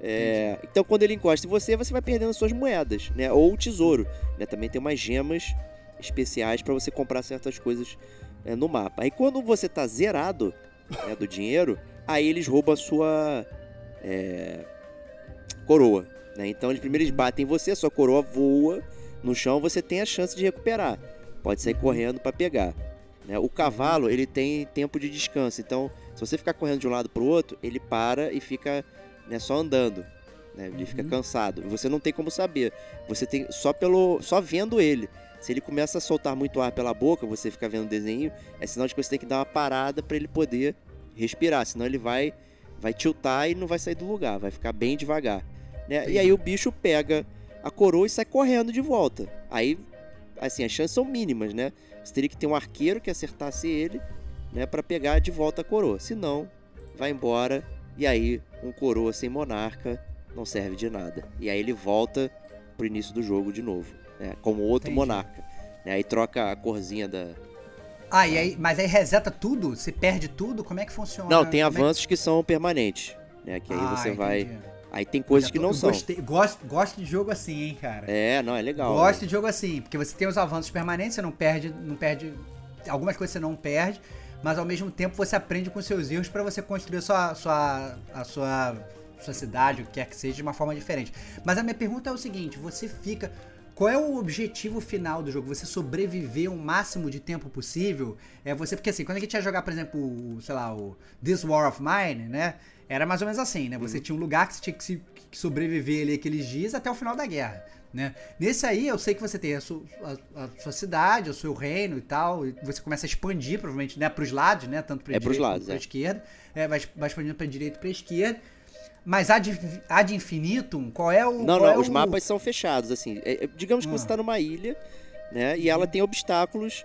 É, então quando ele encosta em você, você vai perdendo suas moedas, né? Ou o tesouro. Né? Também tem umas gemas especiais para você comprar certas coisas é, no mapa. Aí quando você tá zerado né, do dinheiro, aí eles roubam a sua é, coroa. Né? Então eles primeiro eles batem em você, sua coroa voa no chão, você tem a chance de recuperar. Pode sair correndo para pegar. né? O cavalo ele tem tempo de descanso, então se você ficar correndo de um lado para o outro, ele para e fica né, só andando. né? Ele fica cansado. Você não tem como saber. Você tem só pelo só vendo ele. Se ele começa a soltar muito ar pela boca, você fica vendo o desenho, é sinal de que você tem que dar uma parada para ele poder respirar, senão ele vai vai tiltar e não vai sair do lugar, vai ficar bem devagar. Né? E aí o bicho pega a coroa e sai correndo de volta. Aí, assim, as chances são mínimas, né? Você teria que ter um arqueiro que acertasse ele, né, para pegar de volta a coroa. Se não, vai embora e aí um coroa sem monarca não serve de nada. E aí ele volta pro início do jogo de novo, né, como outro Entendi. monarca. Né? Aí troca a corzinha da. Ah, e aí, mas aí reseta tudo? Você perde tudo? Como é que funciona? Não, tem Como é que- avanços que são permanentes, né? Que aí Ah, você vai. entendi. Aí tem coisas Já que tô- não eu são. Gostei, gosto, gosto de jogo assim, hein, cara. É, não, é legal. Gosto de jogo assim, porque você tem os avanços permanentes, você não perde, não perde. Algumas coisas você não perde, mas ao mesmo tempo você aprende com seus erros pra você construir a sua, sua, a sua, sua cidade, o que quer que seja, de uma forma diferente. Mas a minha pergunta é o seguinte: você fica. Qual é o objetivo final do jogo? Você sobreviver o máximo de tempo possível? É você, porque assim, quando a gente ia jogar, por exemplo, o, sei lá, o This War of Mine, né? Era mais ou menos assim, né? Você tinha um lugar que você tinha que, se, que sobreviver ali aqueles dias até o final da guerra, né? Nesse aí, eu sei que você tem a sua, a- a sua cidade, o seu reino e tal, e você começa a expandir, provavelmente, né? Pros lados, né? Tanto pra É direita quanto pra é. esquerda. É, vai, vai expandindo pra direita e pra esquerda. Mas ad, ad infinitum, qual é o. Não, não, é os o- mapas são fechados, assim. É, é, digamos que Ah. você está numa ilha, né? E ela tem obstáculos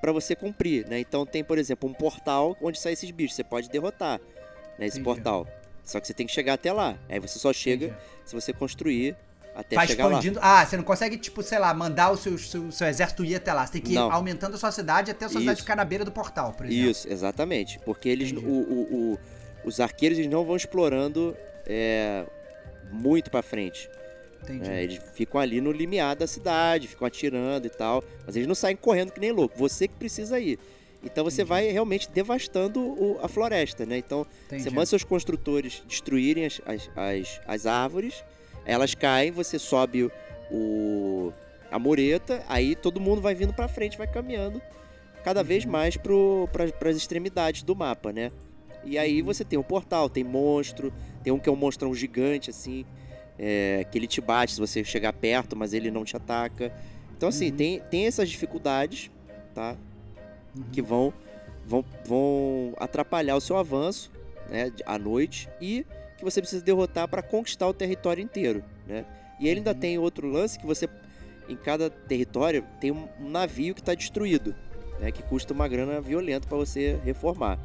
para você cumprir, né? Então tem, por exemplo, um portal onde saem esses bichos. Você pode derrotar né, esse Entendi. portal. Só que você tem que chegar até lá. Aí você só chega Entendi. se você construir até Vai chegar lá. expandindo. Ah, você não consegue, tipo, sei lá, mandar o seu, seu, seu exército ir até lá. Você tem que ir Não. aumentando a sua cidade até a sua cidade Isso. ficar na beira do portal, por exemplo. Isso, exatamente. Porque eles, o, o- o- os arqueiros eles não vão explorando é, muito para frente. Entendi. É, eles ficam ali no limiar da cidade, ficam atirando e tal. Mas eles não saem correndo que nem louco. Você que precisa ir. Então você Entendi. vai realmente devastando o- a floresta, né? Então Entendi. você manda seus construtores destruírem as, as, as, as árvores, elas caem, você sobe o, a mureta, aí todo mundo vai vindo pra frente, vai caminhando cada vez Uhum. mais para as extremidades do mapa, né? E aí você tem um portal, tem monstro, tem um que é um monstrão gigante, assim, é, que ele te bate se você chegar perto, mas ele não te ataca. Então, assim, Uhum. tem, tem essas dificuldades, tá? Uhum. Que vão, vão, vão atrapalhar o seu avanço, né, à noite, e que você precisa derrotar para conquistar o território inteiro, né? E ele ainda Uhum. tem outro lance que você, em cada território, tem um, um navio que está destruído, né, que custa uma grana violenta para você reformar.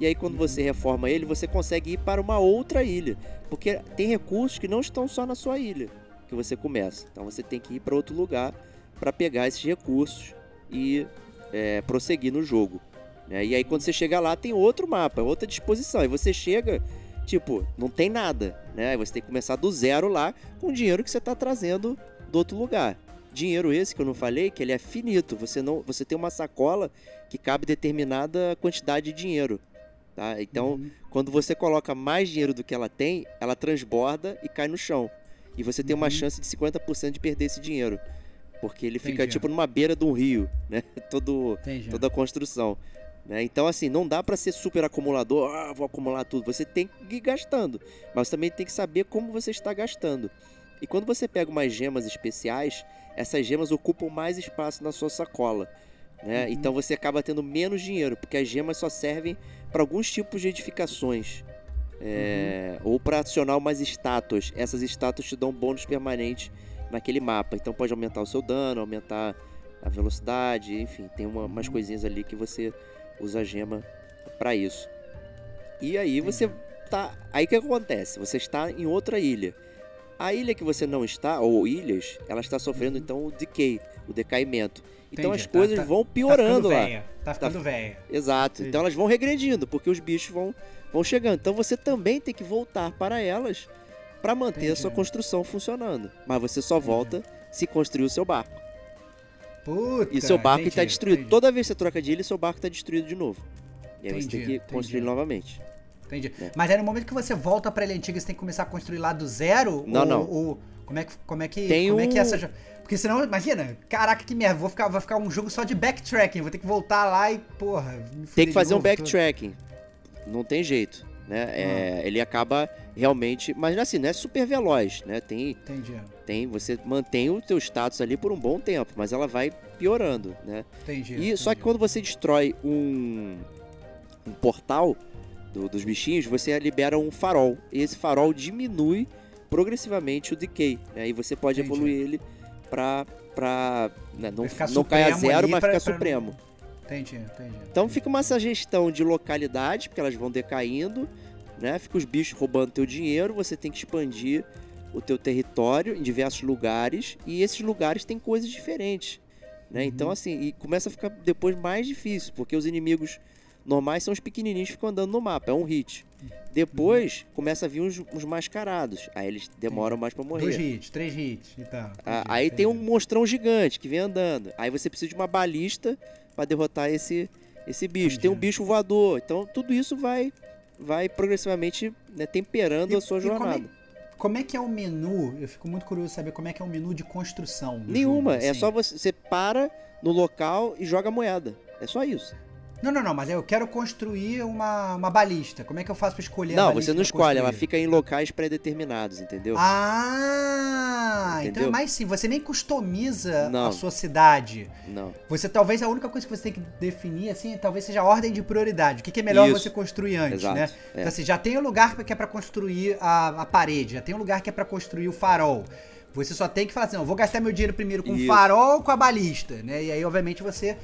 E aí quando você reforma ele, você consegue ir para uma outra ilha, porque tem recursos que não estão só na sua ilha que você começa. Então você tem que ir para outro lugar para pegar esses recursos e é, prosseguir no jogo. Né? E aí quando você chega lá tem outro mapa, outra disposição. E você chega, tipo, não tem nada, né? Você tem que começar do zero lá com o dinheiro que você está trazendo do outro lugar. Dinheiro esse que eu não falei, que ele é finito. Você não, você tem uma sacola que cabe determinada quantidade de dinheiro. Tá? Então, Uhum. quando você coloca mais dinheiro do que ela tem, ela transborda e cai no chão. E você tem uma Uhum. chance de 50% de perder esse dinheiro. Porque ele fica Entendi. tipo numa beira de um rio, né? Todo, Entendi. toda a construção. Né? Então, assim, não dá pra ser super acumulador, ah, vou acumular tudo. Você tem que ir gastando, mas você também tem que saber como você está gastando. E quando você pega umas gemas especiais, essas gemas ocupam mais espaço na sua sacola. Né? Uhum. Então você acaba tendo menos dinheiro, porque as gemas só servem para alguns tipos de edificações. É, Ou para acionar umas estátuas. Essas estátuas te dão bônus permanentes naquele mapa. Então pode aumentar o seu dano, aumentar a velocidade, enfim, tem uma- umas coisinhas ali que você usa a gema para isso. E aí você tá. Aí o que acontece? Você está em outra ilha. A ilha que você não está, ou ilhas, ela está sofrendo então o decay, o decaimento. Então as tá- coisas tá- vão Tá piorando ficando lá. velha. Tá ficando velha. Exato. Entendi. Então elas vão regredindo, porque os bichos vão, vão chegando. Então você também tem que voltar para elas para manter a Entendi. sua construção funcionando. Mas você só volta se construir o seu barco. Puta, E seu barco está destruído. Toda vez que você troca de ilha, seu barco está destruído de novo. E aí você tem que construir novamente. Entendi. É. Mas aí no momento que você volta pra ilha antiga, você tem que começar a construir lá do zero? Não, ou, não. ou- como é que, como é que, Tem como é que um- essa... Porque senão, imagina, caraca que merda, vou ficar, vai ficar um jogo só de backtracking, vou ter que voltar lá e, porra, Tem que fazer um novo, tô- backtracking. Não tem jeito. Né? Ah. É, ele acaba realmente. Mas assim, não é super veloz, né? Tem, Entendi, tem, você mantém o teu status ali por um bom tempo, mas ela vai piorando, né? entendi. E só que entendi. quando você destrói um, um portal do- dos bichinhos, você libera um farol. E esse farol diminui progressivamente o decay. Né? E você pode Entendi. evoluir ele pra. pra né? Não, não cair a zero, mas pra- ficar pra- supremo. Entendi, entendi. Então fica uma sugestão de localidade, porque elas vão decaindo, né? Fica os bichos roubando teu dinheiro, você tem que expandir o teu território em diversos lugares, e esses lugares têm coisas diferentes, né? Então assim, e começa a ficar depois mais difícil, porque os inimigos normais são os pequenininhos que ficam andando no mapa, é um hit. Depois começa a vir uns, uns mascarados, aí eles demoram mais pra morrer. Dois hits, três hits e tal. Ah, entendi, aí tem um entendi. monstrão gigante que vem andando. Aí você precisa de uma balista pra derrotar esse, esse bicho. Tem um Entendi. bicho voador. Então tudo isso vai vai progressivamente né, temperando E- a sua e como é- jornada. Como é que é o menu? Eu fico muito curioso de saber como é que é o menu de construção. Nenhuma. jogo, É assim. só você, você para no local e joga a moeda. É só isso. Não, não, não, mas eu quero construir uma, uma balista. Como é que eu faço pra escolher a não, você não escolhe. Ela fica em locais pré-determinados, entendeu? Ah, então é Entendeu? mais sim. Você nem customiza a Não. sua cidade. Não. Você talvez a única coisa que você tem que definir assim, talvez seja a ordem de prioridade. O que, que é melhor Isso. você construir antes, Exato, né? é. Então assim, já tem o lugar que é pra construir a, a parede, já tem um lugar que é pra construir o farol. Você só tem que falar assim, não, vou gastar meu dinheiro primeiro com o farol ou com a balista, né? E aí, obviamente, você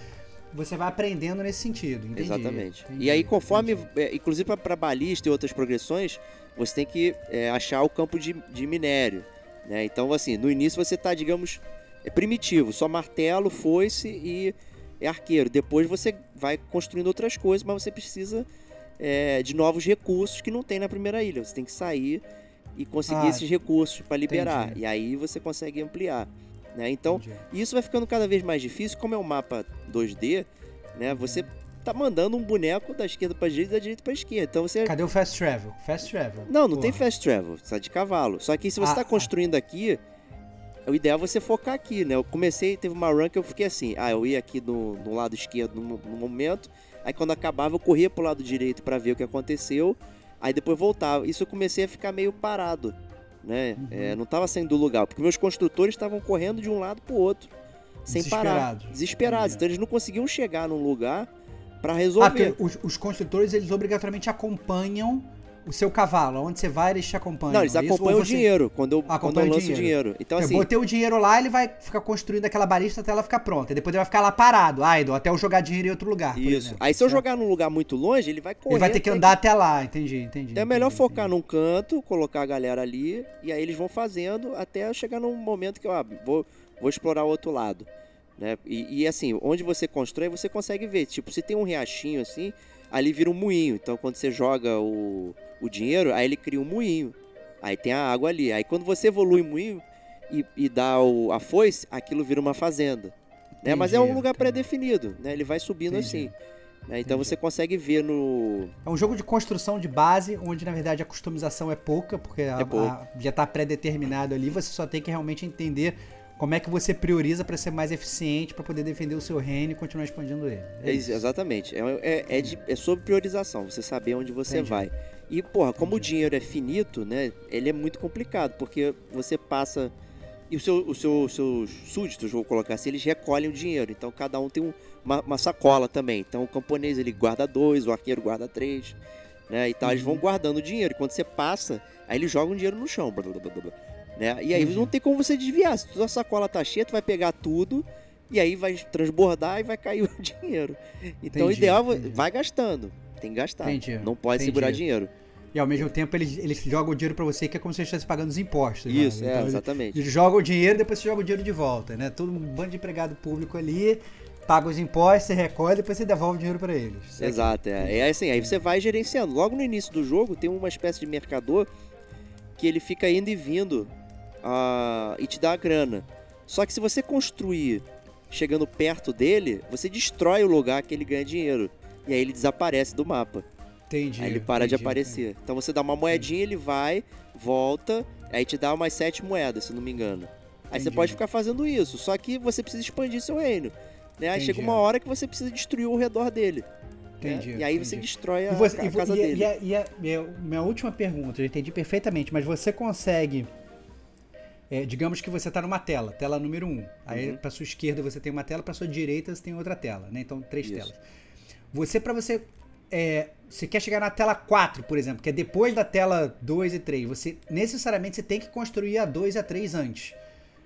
você vai aprendendo nesse sentido. Entendi, Exatamente. entendi, e aí, conforme, entendi. é, inclusive para balista e outras progressões, você tem que é, achar o campo de, de minério. Né? Então, assim, no início você tá, digamos, é primitivo, só martelo, foice e é arqueiro. Depois você vai construindo outras coisas, mas você precisa é, de novos recursos que não tem na primeira ilha. Você tem que sair e conseguir Ah, esses recursos para liberar. E aí você consegue ampliar. Né? Então, Entendi. isso vai ficando cada vez mais difícil, como é um mapa 2D, né? Você tá mandando um boneco da esquerda pra direita e da direita pra esquerda. Então você. Cadê o fast travel? Fast travel. Não, não tem Porra. fast travel, você tá de cavalo. Só que se você Ah, tá ah. construindo aqui, o ideal é você focar aqui, né? Eu comecei, teve uma run que eu fiquei assim, ah, eu ia aqui no, no lado esquerdo no, no momento, aí quando acabava eu corria pro lado direito pra ver o que aconteceu, aí depois voltava. Isso eu comecei a ficar meio parado, né? Uhum. É, não tava saindo do lugar, porque meus construtores estavam correndo de um lado pro outro, sem parar. Desesperados. Então eles não conseguiam chegar num lugar pra Ah, resolver. porque os, os construtores, eles obrigatoriamente acompanham o seu cavalo. Onde você vai, eles te acompanham. Não, eles é isso? acompanham Ou o você- dinheiro quando eu, quando Acompanha eu o lanço o dinheiro. dinheiro. Então, eu assim, botei o dinheiro lá, ele vai ficar construindo aquela balista até ela ficar pronta. E depois ele vai ficar lá parado, idle, até eu jogar dinheiro em outro lugar. isso. exemplo, Aí se eu certo? jogar num lugar muito longe, ele vai correr. Ele vai ter que até andar até lá, entendi, entendi. Então é melhor entendi, focar entendi. num canto, colocar a galera ali, e aí eles vão fazendo até chegar num momento que, ó, vou, vou explorar o outro lado. Né? E, e, assim, onde você constrói, você consegue ver. Tipo, se tem um riachinho assim, ali vira um moinho. Então quando você joga o, o dinheiro, aí ele cria um moinho. Aí tem a água ali. Aí quando você evolui o moinho e, e dá o, a foice, aquilo vira uma fazenda. Né? Mas é um lugar pré-definido, né? Ele vai subindo Entendi. assim. Né? Então Entendi. você consegue ver no. É um jogo de construção de base, onde na verdade a customização é pouca, porque a, é a, já está pré-determinado ali, você só tem que realmente entender como é que você prioriza para ser mais eficiente, para poder defender o seu reino e continuar expandindo ele. É exatamente. É, é, é, de, é, sobre priorização, você saber onde você Entendi. vai. E, porra, como o dinheiro é finito, né? Ele é muito complicado, porque você passa. E o seu, o seu, os seus súditos, vou colocar assim, eles recolhem o dinheiro. Então cada um tem um, uma, uma, sacola também. Então o camponês ele guarda dois, o arqueiro guarda três. Né? E tal, uhum. eles vão uhum. guardando o dinheiro. E quando você passa, aí eles jogam o dinheiro no chão. Blá, blá, blá, né? E aí uhum. não tem como você desviar. Se a sacola tá cheia, tu vai pegar tudo e aí vai transbordar e vai cair o dinheiro. Então entendi, o ideal é entendi. vai gastando. Tem que gastar. Entendi, não pode segurar dinheiro. E ao mesmo tempo eles, eles jogam o dinheiro para você que é como se você estivesse pagando os impostos. Né? Isso, né? então, é, exatamente. Eles jogam o dinheiro e depois você joga o dinheiro de volta, né? Todo um bando de empregado público ali, paga os impostos, você recolhe e depois você devolve o dinheiro para eles. Exato, é. É assim, aí você vai gerenciando. Logo no início do jogo tem uma espécie de mercador que ele fica indo e vindo uh, e te dá a grana. Só que se você construir chegando perto dele, você destrói o lugar que ele ganha dinheiro. E aí ele desaparece do mapa. Entendi. Aí ele para entendi, de aparecer. Entendi. Então você dá uma moedinha, ele vai, volta, aí te dá umas sete moedas, se não me engano. Aí você pode ficar fazendo isso, só que você precisa expandir seu reino. Né? Aí chega uma hora que você precisa destruir o redor dele. Né? Entendi. Né? E aí entendi. você destrói a, e você, a casa e, dele. E a, e, a, e a, minha última pergunta, eu entendi perfeitamente, mas você consegue é, digamos que você está numa tela, tela número 1. Um. Aí uhum. para sua esquerda você tem uma tela, para sua direita você tem outra tela, né? Então três Isso. telas. Você para você é, você quer chegar na tela 4, por exemplo, que é depois da tela 2 e 3, você necessariamente você tem que construir a 2 e a 3 antes.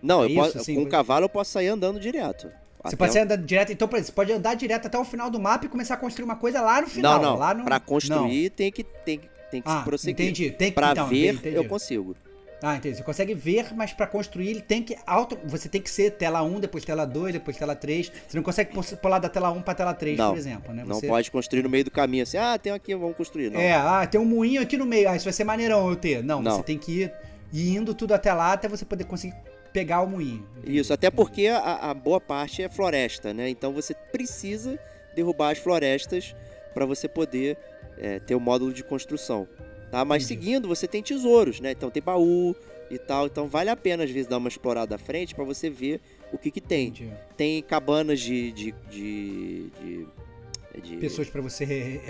Não, é posso, assim, com o cavalo eu posso sair andando direto. Você pode sair andando direto, então, por exemplo, você pode andar direto até o final do mapa e começar a construir uma coisa lá no final. Não, não. No... Pra construir não. tem que, tem, tem que ah, prosseguir. Entendi. Tem que, pra então, ver, entendi. eu consigo. Ah, entendi. Você consegue ver, mas para construir ele tem que auto, você tem que ser tela 1, depois tela 2, depois tela 3. Você não consegue pular da tela 1 para tela 3, não, por exemplo, né? Você... Não pode construir no meio do caminho assim. Ah, tem aqui, vamos construir, não. É, ah, tem um moinho aqui no meio. Ah, isso vai ser maneirão eu ter. Não, não. você tem que ir, ir indo tudo até lá até você poder conseguir pegar o moinho. Isso, até porque a, a boa parte é floresta, né? Então você precisa derrubar as florestas para você poder é, ter o módulo de construção. Tá? Mas Entendi. seguindo, você tem tesouros, né? Então tem baú e tal. Então vale a pena, às vezes, dar uma explorada à frente para você ver o que, que tem. Entendi. Tem cabanas de. de, de, de, de Pessoas para você re,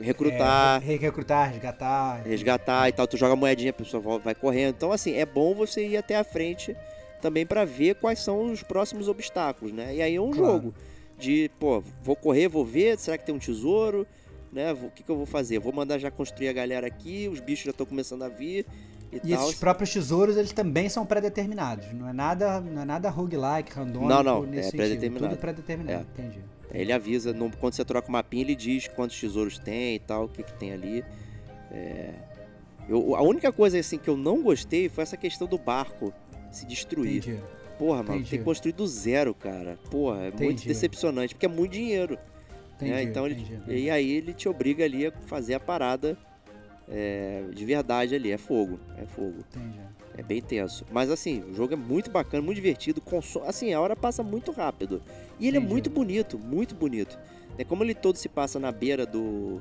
recrutar. É, recrutar, resgatar. Resgatar e tal. Tu joga moedinha, a pessoa vai correndo. Então, assim, é bom você ir até a frente também para ver quais são os próximos obstáculos, né? E aí é um claro. jogo de, pô, vou correr, vou ver, será que tem um tesouro? Né? O que, que eu vou fazer? vou mandar já construir a galera aqui, os bichos já estão começando a vir. E, e esses próprios tesouros, eles também são pré-determinados. Não é nada, não é nada roguelike, randômico Não, não, nesse é pré-determinado. Tudo pré-determinado, é. entendi. Ele avisa, no, quando você troca o mapinha, ele diz quantos tesouros tem e tal, o que, que tem ali. É... Eu, a única coisa assim que eu não gostei foi essa questão do barco se destruir. Entendi. Porra, mano, Entendi. tem que construir do zero, cara. Porra, é Entendi. muito decepcionante, porque é muito dinheiro. Entendi, né? Então ele, e aí ele te obriga ali a fazer a parada é, de verdade ali. É fogo. É fogo. Entendi. É bem tenso. Mas assim, o jogo é muito bacana, muito divertido. Consome, assim, a hora passa muito rápido. E ele é Entendi. muito bonito, muito bonito. É como ele todo se passa na beira do,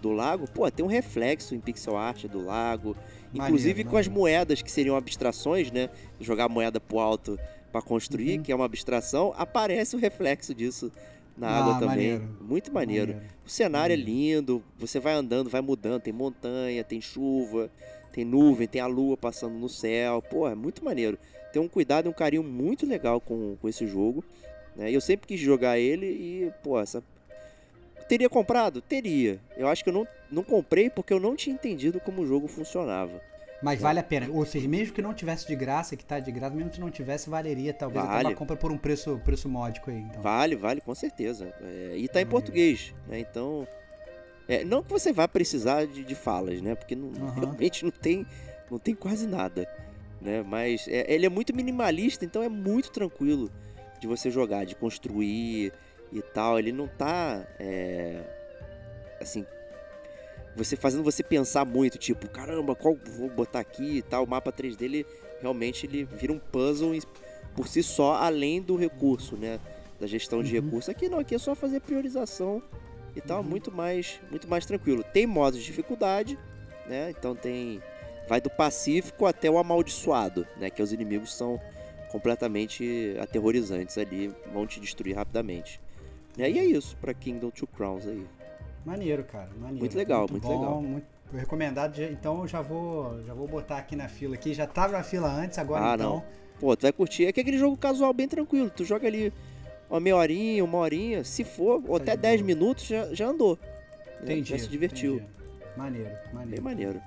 do lago, pô, tem um reflexo em pixel art do lago. Inclusive maneiro, com maneiro. as moedas que seriam abstrações, né? Jogar moeda pro alto para construir, uhum. que é uma abstração, aparece o reflexo disso na ah, água também. Maneiro. Muito maneiro. maneiro. O cenário é maneiro. é lindo, você vai andando, vai mudando, tem montanha, tem chuva, tem nuvem, tem a lua passando no céu. Pô, é muito maneiro. Tem um cuidado e um carinho muito legal com, com esse jogo. Né? Eu sempre quis jogar ele e, pô, essa. Teria comprado? Teria. Eu acho que eu não, não comprei porque eu não tinha entendido como o jogo funcionava. Mas vale a pena. Ou seja, mesmo que não tivesse de graça, que tá de graça, mesmo que não tivesse, valeria talvez vale. até uma compra por um preço, preço módico aí. Então. Vale, vale, com certeza. É, e tá em português, né? Então. É, não que você vá precisar de, de falas, né? Porque não, uhum. realmente não tem, não tem quase nada. Né? Mas é, ele é muito minimalista, então é muito tranquilo de você jogar, de construir e tal, ele não tá é, assim você fazendo você pensar muito, tipo, caramba, qual vou botar aqui e tal. O mapa 3 dele realmente ele vira um puzzle por si só, além do recurso, né? Da gestão de Uhum. recursos. Aqui não, aqui é só fazer priorização e tal, Uhum. muito mais, muito mais tranquilo. Tem modos de dificuldade, né? Então tem vai do pacífico até o amaldiçoado, né? Que os inimigos são completamente aterrorizantes ali, vão te destruir rapidamente. E é isso para Kingdom Two Crowns aí. Maneiro, cara. Maneiro. Muito legal, muito bom, legal. Muito recomendado. Já- Então eu já vou, já vou botar aqui na fila aqui. Já tava na fila antes, agora Ah, então. não. Pô, tu vai curtir. É que é aquele jogo casual bem tranquilo. Tu joga ali uma meia horinha, uma horinha, se for, ou Tá até de 10 boa. minutos já, já andou. né? Entendi. Já se divertiu. entendi. Maneiro, maneiro. Bem maneiro.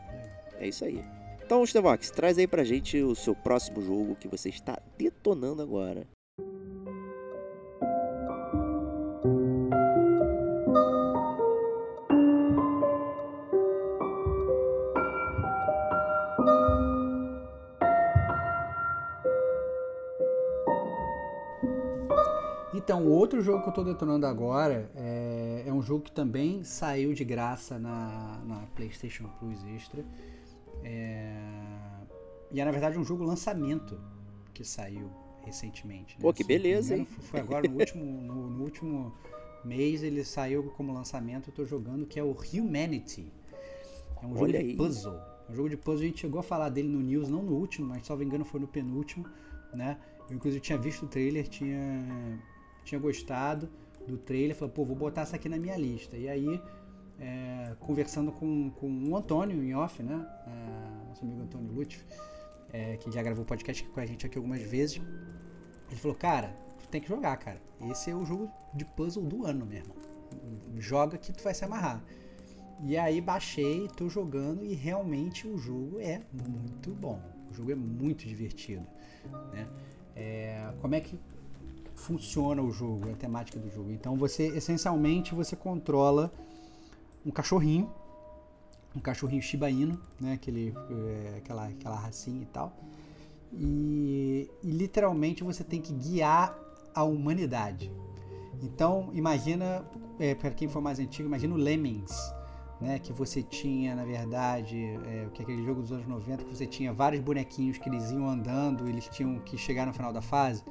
É isso aí. Então, Stevox, traz aí pra gente o seu próximo jogo que você está detonando agora. Então, o outro jogo que eu tô detonando agora é, é um jogo que também saiu de graça na, na PlayStation Plus Extra. É, e é, na verdade, um jogo lançamento que saiu recentemente. né? Pô, que beleza, engano, Foi agora no último, no, no último mês ele saiu como lançamento. Eu tô jogando que é o Humanity. É um jogo Olha de aí. puzzle. É um jogo de puzzle. A gente chegou a falar dele no News, não no último, mas se não me engano foi no penúltimo, né? Eu inclusive tinha visto o trailer, tinha, tinha gostado do trailer, falei, pô, vou botar essa aqui na minha lista. E aí, é, conversando com, com o Antônio em off, né? É, nosso amigo Antônio Lutfi, é, que já gravou podcast com a gente aqui algumas vezes. Ele falou, cara, tu tem que jogar, cara. Esse é o jogo de puzzle do ano, meu irmão. Joga que tu vai se amarrar. E aí baixei, tô jogando e realmente o jogo é muito bom. O jogo é muito divertido, né? É, como é que funciona o jogo, a temática do jogo? Então você, essencialmente, você controla um cachorrinho, um cachorrinho Shiba Inu, né? Aquele, é, aquela, aquela racinha e tal. E, e literalmente você tem que guiar a humanidade. Então imagina, é, para quem for mais antigo, imagina o Lemmings, né, que você tinha, na verdade, é, que é aquele jogo dos anos 90, que você tinha vários bonequinhos que eles iam andando, eles tinham que chegar no final da fase.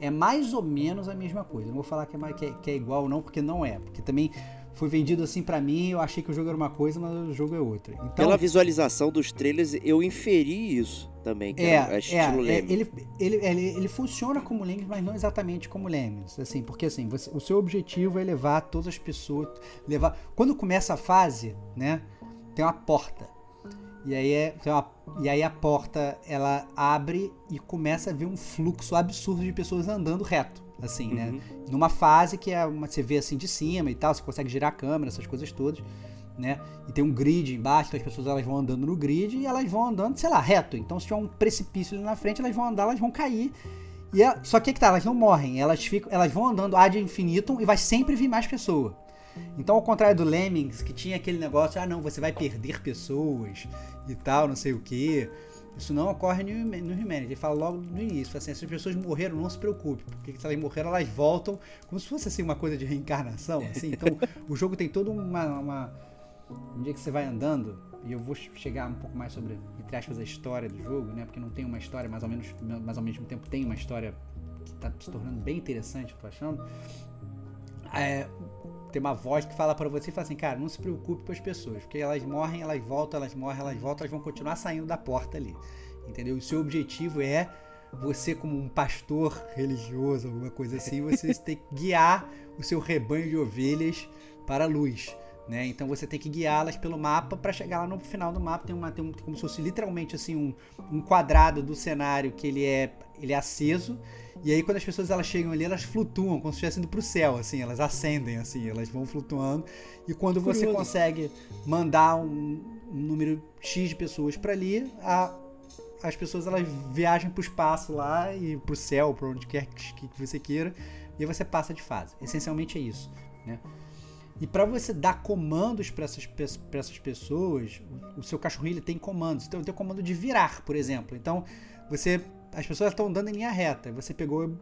É mais ou menos a mesma coisa. Não vou falar que é, que é, que é igual não, porque não é. Porque também foi vendido assim pra mim, eu achei que o jogo era uma coisa, mas o jogo é outra. Então, Pela visualização dos trailers, eu inferi isso também, que é, era é, estilo é, Lemmings. ele, ele, ele, ele funciona como Lemmings, mas não exatamente como Lemmings, assim, porque assim, você- o seu objetivo é levar todas as pessoas, levar, quando começa a fase, né, tem uma porta, e aí, é, uma- e aí a porta, ela abre e começa a ver um fluxo absurdo de pessoas andando reto, assim, né, Uhum. numa fase que é uma, você vê assim de cima e tal, você consegue girar a câmera, essas coisas todas, né? E tem um grid embaixo, então as pessoas elas vão andando no grid e elas vão andando, sei lá, reto. Então se tiver um precipício ali na frente, elas vão andar, elas vão cair. E ela- só que aí que tá, elas não morrem, elas ficam, elas vão andando ad infinitum e vai sempre vir mais pessoa. Então, ao contrário do Lemmings, que tinha aquele negócio, ah não, você vai perder pessoas e tal, não sei o que. Isso não ocorre no, no Humanity. Ele fala logo no início, assim, essas pessoas morreram, não se preocupe, porque se elas morreram, elas voltam como se fosse assim uma coisa de reencarnação, assim. Então, o jogo tem todo uma, uma um dia que você vai andando, e eu vou chegar um pouco mais sobre, entre aspas, a história do jogo, né? Porque não tem uma história, mais ou menos, mas ao mesmo tempo tem uma história que tá se tornando bem interessante, eu tô achando. É, tem uma voz que fala para você e fala assim, cara, não se preocupe com as pessoas, porque elas morrem, elas voltam, elas morrem, elas voltam, elas vão continuar saindo da porta ali. Entendeu? O seu objetivo é você como um pastor religioso, alguma coisa assim, você tem que guiar o seu rebanho de ovelhas para a luz. Né? Então você tem que guiá-las pelo mapa para chegar lá no final do mapa tem uma tem um, como se fosse literalmente assim um, um quadrado do cenário que ele é ele é aceso e aí quando as pessoas elas chegam ali elas flutuam como se estivessem indo para o céu assim elas ascendem assim elas vão flutuando e quando você Curioso. consegue mandar um, um número x de pessoas para ali a, as pessoas elas viajam para o espaço lá e para o céu para onde quer que, que você queira e aí você passa de fase essencialmente é isso né e para você dar comandos para essas, pra essas pessoas, o seu cachorrinho ele tem comandos. Então, ele tem o comando de virar, por exemplo. Então, você as pessoas estão andando em linha reta. Você pegou,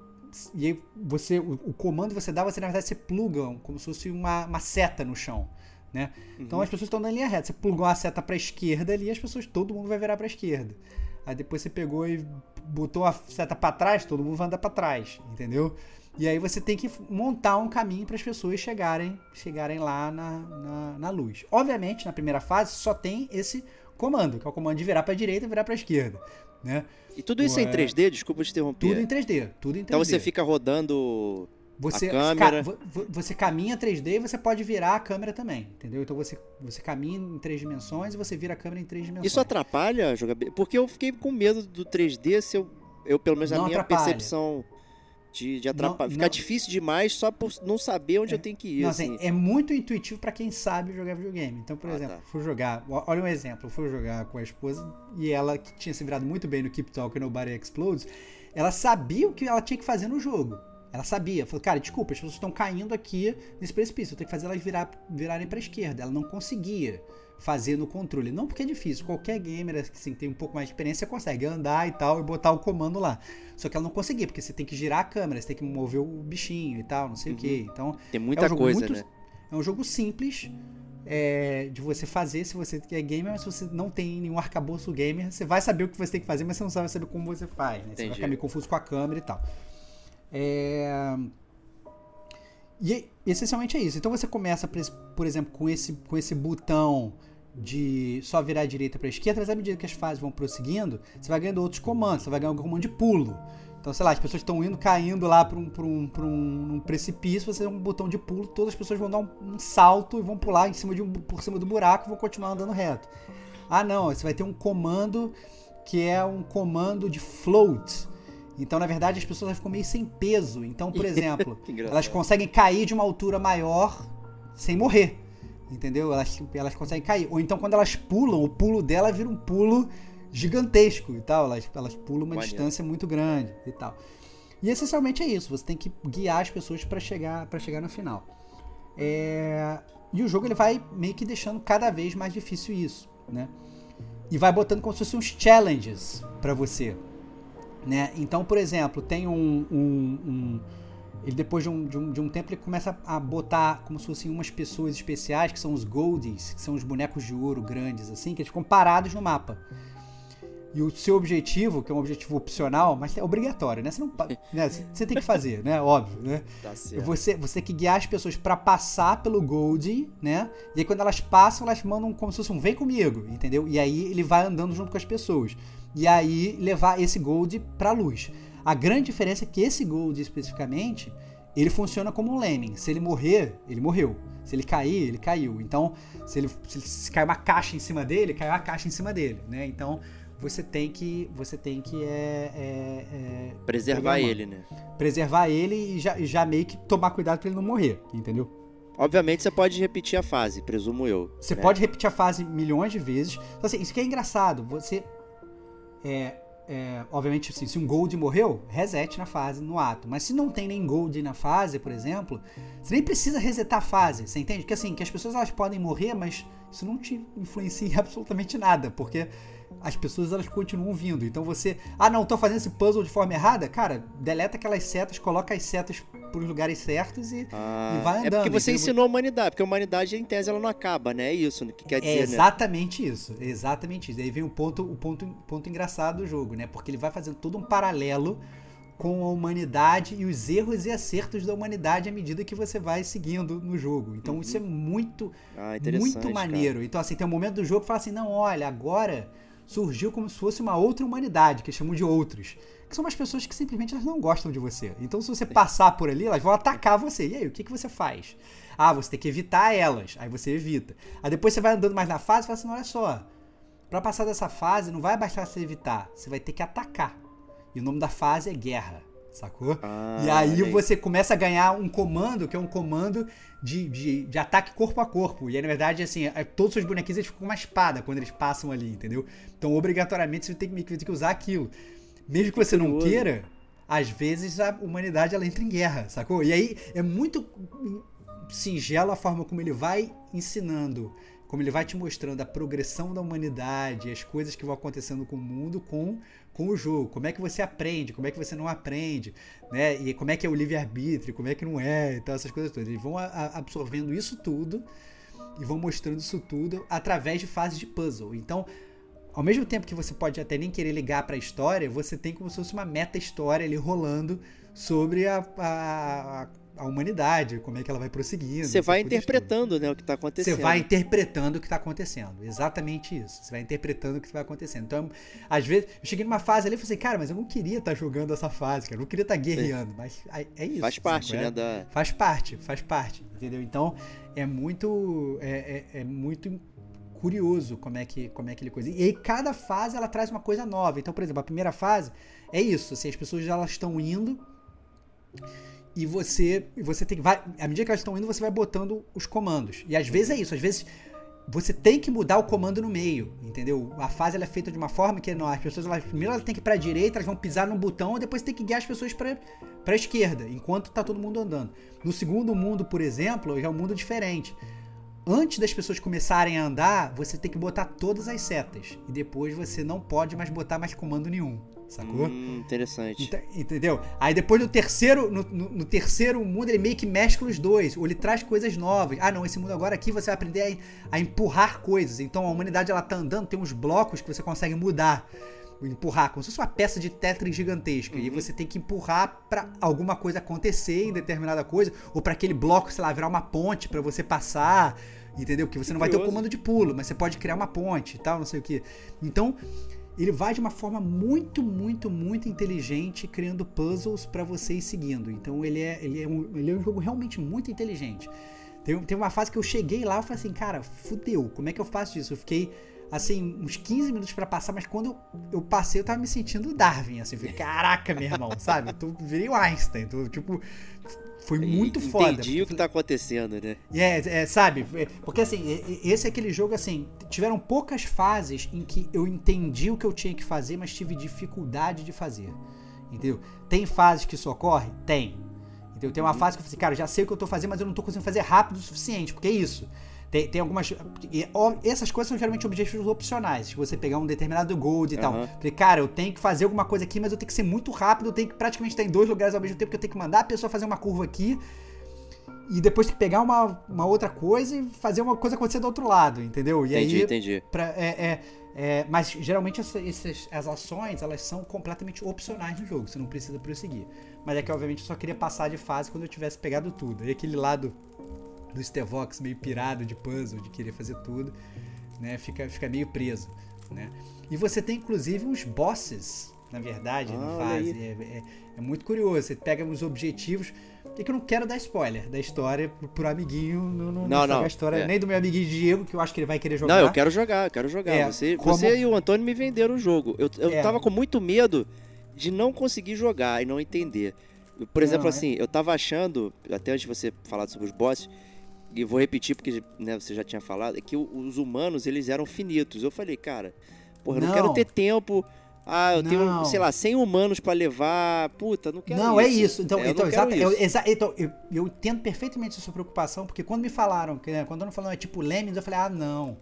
e aí você, o, o comando que você dá, você na verdade você pluga como se fosse uma, uma seta no chão. Né? Então as pessoas estão na linha reta. Você plugou uma seta para a esquerda ali, as pessoas, todo mundo vai virar para a esquerda. Aí depois você pegou e botou a seta para trás, todo mundo vai andar para trás, entendeu? E aí você tem que montar um caminho para as pessoas chegarem, chegarem lá na, na, na, luz. Obviamente, na primeira fase só tem esse comando, que é o comando de virar para a direita e virar para a esquerda, né? E tudo isso é em 3D? Desculpa te interromper. Tudo em 3D, tudo em 3D. Então você fica rodando você, a câmera. Ca, você caminha 3D e você pode virar a câmera também, entendeu? Então você, você caminha em três dimensões e você vira a câmera em três dimensões. Isso atrapalha a jogabilidade? Porque eu fiquei com medo do 3D se eu, eu pelo menos a minha atrapalha. percepção de, de atrapalhar. Ficar difícil demais só por não saber onde é, eu tenho que ir. Não, assim, assim. É muito intuitivo para quem sabe jogar videogame. Então, por ah, exemplo, tá. fui jogar. Olha um exemplo. Fui jogar com a esposa e ela, que tinha se virado muito bem no Keep Talking Nobody Explodes, ela sabia o que ela tinha que fazer no jogo. Ela sabia, falou, cara, desculpa, as pessoas estão caindo aqui nesse precipício, eu tenho que fazer elas virar, virarem para a esquerda. Ela não conseguia fazer no controle. Não porque é difícil, qualquer gamer assim, tem um pouco mais de experiência consegue andar e tal e botar o comando lá. Só que ela não conseguia, porque você tem que girar a câmera, você tem que mover o bichinho e tal, não sei uhum. o que. Então, tem muita é um coisa, muito, né? É um jogo simples é, de você fazer se você é gamer, mas se você não tem nenhum arcabouço gamer, você vai saber o que você tem que fazer, mas você não sabe saber como você faz, né? Você vai ficar meio confuso com a câmera e tal. É... E essencialmente é isso. Então você começa, por exemplo, com esse, com esse botão de só virar à direita para a esquerda, mas à medida que as fases vão prosseguindo, você vai ganhando outros comandos. Você vai ganhar um comando de pulo. Então, sei lá, as pessoas estão indo, caindo lá para um, um, um, um, precipício, você tem um botão de pulo, todas as pessoas vão dar um, um, salto e vão pular em cima de um, por cima do buraco e vão continuar andando reto. Ah, não, você vai ter um comando que é um comando de float, então, na verdade, as pessoas ficam meio sem peso. Então, por exemplo, elas conseguem cair de uma altura maior sem morrer. Entendeu? Elas, elas conseguem cair. Ou então, quando elas pulam, o pulo dela vira um pulo gigantesco e tal. Elas, elas pulam uma distância muito grande e tal. E essencialmente é isso. Você tem que guiar as pessoas para chegar, chegar no final. É... E o jogo ele vai meio que deixando cada vez mais difícil isso, né? E vai botando como se fossem uns challenges para você. Né? Então, por exemplo, tem um, um, um ele depois de um, de, um, de um tempo ele começa a botar como se fossem umas pessoas especiais que são os goldies, que são os bonecos de ouro grandes assim, que eles ficam parados no mapa. E o seu objetivo, que é um objetivo opcional, mas é obrigatório, né? Você não, né? Você tem que fazer, né? Óbvio, né? Tá certo. Você, você tem que guiar as pessoas para passar pelo Gold, né? E aí quando elas passam, elas mandam como se fosse um vem comigo, entendeu? E aí ele vai andando junto com as pessoas e aí levar esse gold para a luz. A grande diferença é que esse gold especificamente, ele funciona como um lemming. Se ele morrer, ele morreu. Se ele cair, ele caiu. Então, se ele se, se cair uma caixa em cima dele, caiu a caixa em cima dele, né? Então, você tem que você tem que é, é, é preservar ele, né? Preservar ele e já, já meio que tomar cuidado para ele não morrer, entendeu? Obviamente você pode repetir a fase, presumo eu. Você né? pode repetir a fase milhões de vezes. Então, assim, isso que é engraçado. Você é, é, obviamente, assim, se um Gold morreu, reset na fase, no ato. Mas se não tem nem Gold na fase, por exemplo, você nem precisa resetar a fase, você entende? Que assim, que as pessoas elas podem morrer, mas isso não te influencia em absolutamente nada, porque as pessoas elas continuam vindo. Então você, ah não, tô fazendo esse puzzle de forma errada, cara, deleta aquelas setas, coloca as setas pros lugares certos e, ah, e vai andando. É porque você ensinou a humanidade, porque a humanidade em tese ela não acaba, né? É isso que quer dizer, é exatamente né? isso, exatamente isso. Aí vem o ponto, o ponto, ponto engraçado do jogo, né? Porque ele vai fazendo todo um paralelo com a humanidade e os erros e acertos da humanidade à medida que você vai seguindo no jogo. Então uhum. isso é muito, ah, muito maneiro. Cara. Então assim, tem um momento do jogo que fala assim, não, olha, agora surgiu como se fosse uma outra humanidade, que chamam de outros. Que são umas pessoas que simplesmente elas não gostam de você. Então, se você passar por ali, elas vão atacar você. E aí, o que, que você faz? Ah, você tem que evitar elas. Aí você evita. Aí depois você vai andando mais na fase e fala assim: olha só, para passar dessa fase não vai bastar você evitar, você vai ter que atacar. E o nome da fase é guerra sacou? Ah, e aí você começa a ganhar um comando, que é um comando de, de, de, ataque corpo a corpo. E aí, na verdade, assim, é, todos os seus bonequinhos eles ficam com uma espada quando eles passam ali, entendeu? Então, obrigatoriamente, você tem que, tem que usar aquilo. Mesmo que você não queira, às vezes a humanidade ela entra em guerra, sacou? E aí é muito singelo a forma como ele vai ensinando como ele vai te mostrando a progressão da humanidade, as coisas que vão acontecendo com o mundo com, com o jogo. Como é que você aprende, como é que você não aprende, né? E como é que é o livre-arbítrio, como é que não é, então essas coisas todas. Eles vão a, a, absorvendo isso tudo e vão mostrando isso tudo através de fases de puzzle. Então, ao mesmo tempo que você pode até nem querer ligar para a história, você tem como se fosse uma meta-história ali rolando sobre a, a, a, humanidade, como é que ela vai prosseguindo. Você vai interpretando né, o que está acontecendo. Você vai interpretando o que está acontecendo. Exatamente isso. Você vai interpretando o que vai acontecendo. Então, às vezes, eu cheguei numa fase ali e falei assim, cara, mas eu não queria estar tá jogando essa fase, cara. Eu não queria estar tá guerreando. É. Mas é isso. Faz parte, né? Da... Faz parte, faz parte. Entendeu? Então, é muito. é, é, é muito curioso como é que como é aquele coisa. E aí cada fase ela traz uma coisa nova. Então, por exemplo, a primeira fase é isso, assim, as pessoas elas estão indo e você você tem que vai, à medida que elas estão indo, você vai botando os comandos. E às vezes é isso, às vezes você tem que mudar o comando no meio, entendeu? A fase ela é feita de uma forma que não, as pessoas elas, primeiro elas têm que ir para direita, elas vão pisar num botão, e depois tem que guiar as pessoas para para esquerda, enquanto tá todo mundo andando. No segundo mundo, por exemplo, já é um mundo diferente antes das pessoas começarem a andar, você tem que botar todas as setas. E depois você não pode mais botar mais comando nenhum. Sacou? Hum, interessante. entendeu? Aí depois no terceiro, no, no, no, terceiro mundo, ele meio que mescla os dois. Ou ele traz coisas novas. Ah, não, esse mundo agora aqui você vai aprender a, a empurrar coisas. Então a humanidade ela tá andando, tem uns blocos que você consegue mudar empurrar, como se fosse uma peça de Tetris gigantesca. Uhum. E você tem que empurrar para alguma coisa acontecer em determinada coisa, ou para aquele bloco, sei lá, virar uma ponte para você passar, entendeu? Porque você não vai ter o comando de pulo, mas você pode criar uma ponte e tal, não sei o que. Então, ele vai de uma forma muito, muito, muito inteligente, criando puzzles para você ir seguindo. Então, ele é, ele, é um, ele é um jogo realmente muito inteligente. Tem, tem uma fase que eu cheguei lá e falei assim, cara, fudeu, como é que eu faço isso? Eu fiquei assim, uns 15 minutos para passar, mas quando eu, eu, passei, eu tava me sentindo Darwin, assim, falei, caraca, meu irmão, sabe? Tu virei o Einstein, tu, tipo, foi muito Entendi foda. Entendi o que tá acontecendo, né? É, é, sabe? Porque assim, esse é aquele jogo assim, tiveram poucas fases em que eu entendi o que eu tinha que fazer, mas tive dificuldade de fazer. Entendeu? Tem fases que isso ocorre? Tem. Entendeu? Tem uma uhum. fase que eu falei, assim, cara, já sei o que eu tô fazendo, mas eu não tô conseguindo fazer rápido o suficiente, porque é isso. Tem, tem algumas. Essas coisas são geralmente objetivos opcionais. Se você pegar um determinado gold e uhum. tal. Falei, cara, eu tenho que fazer alguma coisa aqui, mas eu tenho que ser muito rápido, eu tenho que praticamente estar em dois lugares ao mesmo tempo, porque eu tenho que mandar a pessoa fazer uma curva aqui. E depois tem que pegar uma, uma outra coisa e fazer uma coisa acontecer do outro lado, entendeu? E entendi, aí, entendi. Pra, é, é, é, mas geralmente essa, essas, as ações elas são completamente opcionais no jogo, você não precisa prosseguir. Mas é que obviamente eu só queria passar de fase quando eu tivesse pegado tudo. E aquele lado do Stevox meio pirado de puzzle, de querer fazer tudo, né? Fica, fica meio preso, né? E você tem inclusive uns bosses, na verdade, ah, na fase. É, é, é, muito curioso. Você pega os objetivos. É que eu não quero dar spoiler da história pro, pro amiguinho. Não, não, não, não a história é. nem do meu amiguinho Diego, que eu acho que ele vai querer jogar. Não, eu quero jogar, eu quero jogar. É, você, como... você e o Antônio me venderam o jogo. Eu, eu é. tava com muito medo de não conseguir jogar e não entender. Por exemplo, é. assim, eu tava achando, até antes de você falar sobre os bosses, e vou repetir porque né, você já tinha falado, é que os humanos eles eram finitos. Eu falei, cara, porra, eu não, não quero ter tempo. Ah, eu não. tenho, sei lá, 100 humanos para levar. Puta, não quero não, isso. Não, é isso. Então, é, então, exato, eu, exa, então eu, eu, entendo perfeitamente a sua preocupação, porque quando me falaram, né, quando eu não falaram é tipo Lemmings, eu falei, ah, não.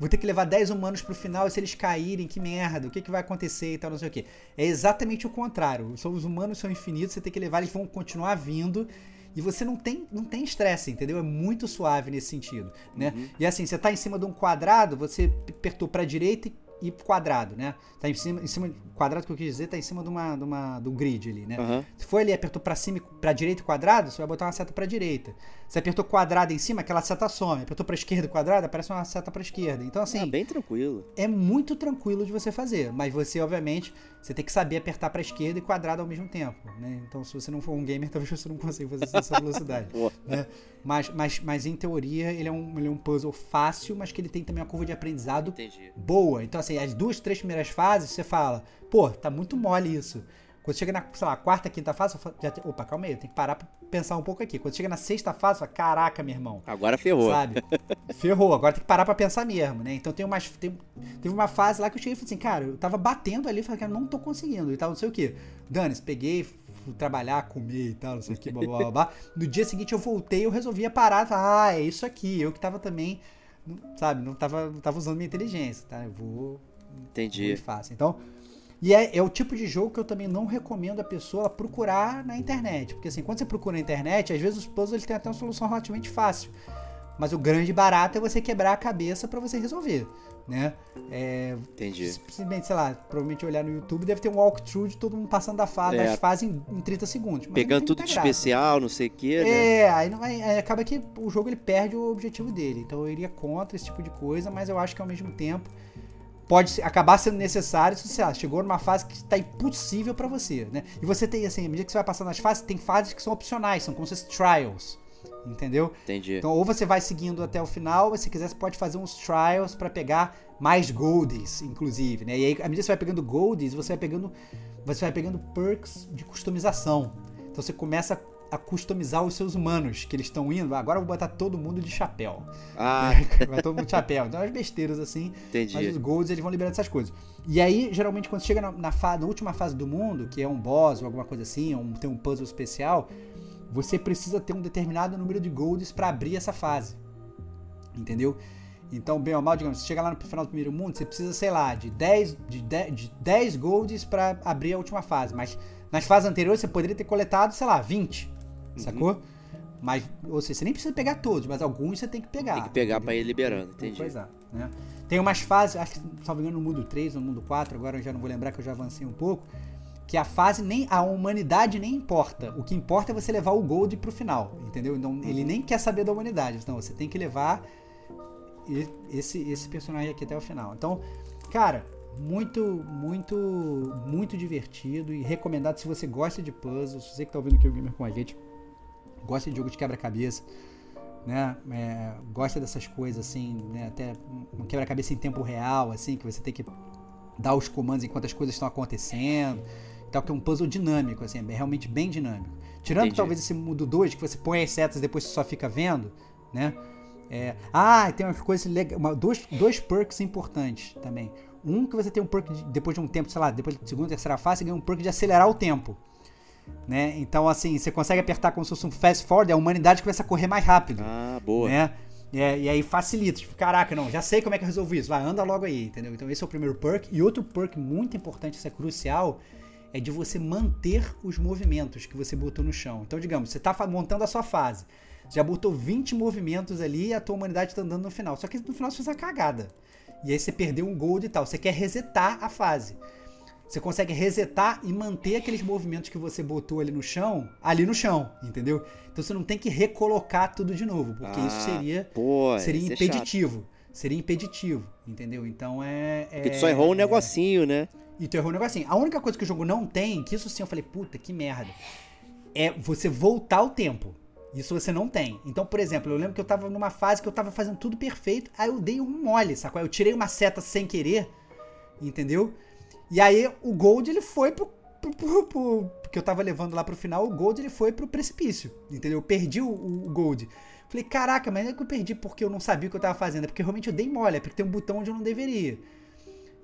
Vou ter que levar 10 humanos pro final e se eles caírem, que merda, o que, que vai acontecer e tal, não sei o que. É exatamente o contrário. Os humanos são infinitos, você tem que levar, eles vão continuar vindo e você não tem não tem estresse, entendeu? É muito suave nesse sentido, né? Uhum. E assim, você tá em cima de um quadrado, você apertou para direita e e quadrado, né? Tá em cima, em cima quadrado que eu quis dizer, tá em cima de uma, de uma do grid ali, né? Uhum. Se for ali apertou para cima, para direita quadrado, você vai botar uma seta para direita. Se apertou quadrado em cima, aquela seta some. Apertou para esquerda quadrado, aparece uma seta para esquerda. Então assim, é bem tranquilo. É muito tranquilo de você fazer, mas você obviamente você tem que saber apertar para esquerda e quadrado ao mesmo tempo, né? Então se você não for um gamer, talvez você não consiga fazer nessa velocidade, né? Mas, mas, mas em teoria ele é, um, ele é um puzzle fácil, mas que ele tem também uma curva de aprendizado Entendi. boa. Então assim, as duas, três primeiras fases, você fala, pô, tá muito mole isso. Quando chega na, sei lá, quarta, quinta fase, já tem, opa, calma aí, eu tenho que parar pra pensar um pouco aqui. Quando chega na sexta fase, fala, caraca, meu irmão. Agora ferrou. Sabe? ferrou, agora tem que parar pra pensar mesmo, né? Então tem umas. Tem, teve uma fase lá que eu cheguei e falei assim, cara, eu tava batendo ali, falei, cara, não tô conseguindo e tal, não sei o que. Dane, peguei, fui trabalhar, comer e tal, não sei o que, blá blá blá. No dia seguinte eu voltei, eu resolvi parar, falar, ah, é isso aqui. Eu que tava também sabe, não tava, não tava usando minha inteligência, tá? Eu vou Entendi. muito fácil. Então, e é, é o tipo de jogo que eu também não recomendo a pessoa procurar na internet. Porque assim, quando você procura na internet, às vezes os puzzles têm até uma solução relativamente fácil. Mas o grande barato é você quebrar a cabeça pra você resolver, né? É, Entendi. simplesmente, sei lá, provavelmente olhar no YouTube deve ter um walkthrough de todo mundo passando da fa É. das fases em, em 30 segundos. Pegando tudo de especial, não sei o que, né? É, aí, vai- aí acaba que o jogo ele perde o objetivo dele. Então eu iria contra esse tipo de coisa, mas eu acho que ao mesmo tempo pode acabar sendo necessário se você ah, chegou numa fase que está impossível pra você, né? E você tem assim, à medida que você vai passando nas fases, tem fases que são opcionais, são como se fossem trials, entendeu? Entendi. Então, ou você vai seguindo até o final, ou se quiser, você pode fazer uns trials pra pegar mais goldies, inclusive, né? E aí, à medida que você vai pegando goldies, você vai pegando, você vai pegando perks de customização. Então, você começa a customizar os seus humanos, que eles estão indo. "Ah, Agora eu vou botar todo mundo de chapéu. Ah, Vai todo mundo de chapéu. Então, as besteiras assim. Mas os entendi. golds eles vão liberando essas coisas. E aí, geralmente, quando chega na, na, fa- na última fase do mundo, que é um boss ou alguma coisa assim, ou um- tem um puzzle especial, você precisa ter um determinado número de golds pra abrir essa fase. Entendeu? Então, bem ou mal, digamos, você chega lá no final do primeiro mundo, você precisa, sei lá, de 10, de 10, de 10 golds pra abrir a última fase. Mas nas fases anteriores você poderia ter coletado, sei lá, 20. Uhum. Sacou? Mas, ou seja, você nem precisa pegar todos, mas alguns você tem que pegar. Tem que pegar pra ir liberando, entendi. Pois é, né? Tem umas fases, acho que, salvo engano, no mundo 3 ou no mundo 4, agora eu já não vou lembrar que eu já avancei um pouco, que a fase nem. A humanidade nem importa. O que importa é você levar o Gold pro final, entendeu? Então ele nem quer saber da humanidade. Então você tem que levar esse, esse personagem aqui até o final. Então, cara, muito, muito, muito divertido e recomendado se você gosta de puzzles, se você que tá ouvindo aqui o Gamer com a gente, gosta de jogo de quebra-cabeça, né? É, gosta dessas coisas assim, né? Até um quebra-cabeça em tempo real, assim, que você tem que dar os comandos enquanto as coisas estão acontecendo. Tal, que é um puzzle dinâmico, assim, é realmente bem dinâmico. Tirando Entendi. talvez esse mundo 2, que você põe as setas e depois você só fica vendo, né? É, ah, tem uma coisa legal, uma, dois, dois perks importantes também. Um que você tem um perk de- depois de um tempo, sei lá, depois da segunda, terceira fase, você ganha um perk de acelerar o tempo. Né? Então, assim, você consegue apertar como se fosse um fast forward, é a humanidade começa a correr mais rápido Ah, boa. né? É, e aí facilita, tipo, caraca, não, já sei como é que eu resolvi isso, vai, anda logo aí, entendeu? Então esse é o primeiro perk. E outro perk muito importante, isso é crucial, é de você manter os movimentos que você botou no chão. Então, digamos, você tá fa- montando a sua fase, já botou 20 movimentos ali e a tua humanidade tá andando no final. Só que no final você fez uma cagada. E aí você perdeu um gold e tal. Você quer resetar a fase. Você consegue resetar e manter aqueles movimentos que você botou ali no chão, ali no chão, entendeu? Então você não tem que recolocar tudo de novo, porque isso Ah, seria Pô, seria isso é impeditivo. Seria impeditivo, entendeu? Então é. é Porque tu só errou um negocinho, né? E tu errou um negocinho. A única coisa que o jogo não tem, que isso sim eu falei, puta, que merda, é você voltar o tempo. Isso você não tem. Então, por exemplo, eu lembro que eu tava numa fase que eu tava fazendo tudo perfeito, aí eu dei um mole, sacou? Eu tirei uma seta sem querer, entendeu? E aí o Gold ele foi pro. pro, pro, pro- porque eu tava levando lá pro final, o Gold ele foi pro precipício, entendeu? Eu perdi o, o Gold. Falei, caraca, mas não é que eu perdi porque eu não sabia o que eu tava fazendo, é porque realmente eu dei mole, é porque tem um botão onde eu não deveria.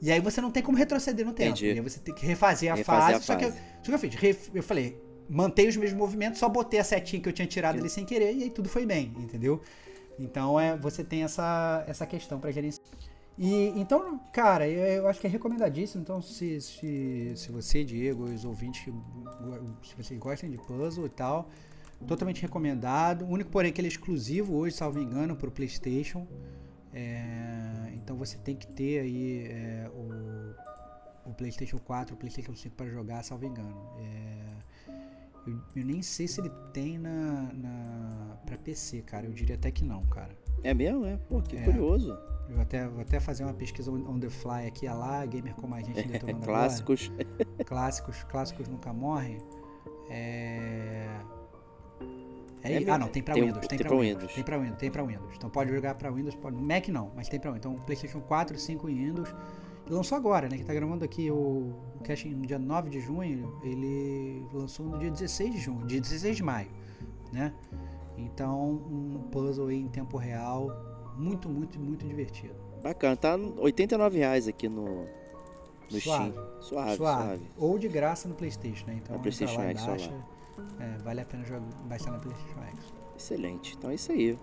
E aí você não tem como retroceder no tempo. Entendi. E aí você tem que refazer a Refazer fase. a Só que eu, fase. só que eu fiz, ref- eu falei, mantei os mesmos movimentos, só botei a setinha que eu tinha tirado ali sem querer e aí tudo foi bem, entendeu? Então é, você tem essa, essa questão pra gerenciar. E então, cara, eu, eu acho que é recomendadíssimo. Então, se, se, se você, Diego, os ouvintes, se vocês gostam de puzzle e tal, totalmente recomendado. O único, porém, que ele é exclusivo hoje, salvo engano, pro PlayStation. É, então você tem que ter aí é, o, o PlayStation 4, o PlayStation 5 para jogar, salvo engano. É, eu, eu nem sei se ele tem na, na para PC, cara. Eu diria até que não, cara. É mesmo, é? Pô, que É. curioso. Eu vou até, vou até fazer uma pesquisa on the fly aqui, a lá, gamer como a gente detonando Clássicos. agora. Clássicos, clássicos nunca morrem. É... é É ah, não, tem pra Tem Windows, tem, tem pra Windows, Windows. tem pra Windows, tem pra Windows. Então pode jogar pra Windows, pode, Mac não, mas tem pra Windows. Então PlayStation 4, 5 e Windows. Lançou agora, né, que tá gravando aqui o, o cast no dia 9 de junho, ele lançou no dia 16 de junho, dia 16 de maio, né? Então, um puzzle aí em tempo real, muito, muito, muito divertido. Bacana. Tá 89 reais aqui no, no Suave. Steam. Suave, Suave. suave. Ou de graça no PlayStation, né? Então, Na PlayStation lá X, baixa. É, vale a pena jogar, baixar na PlayStation X. Excelente. Então é isso aí.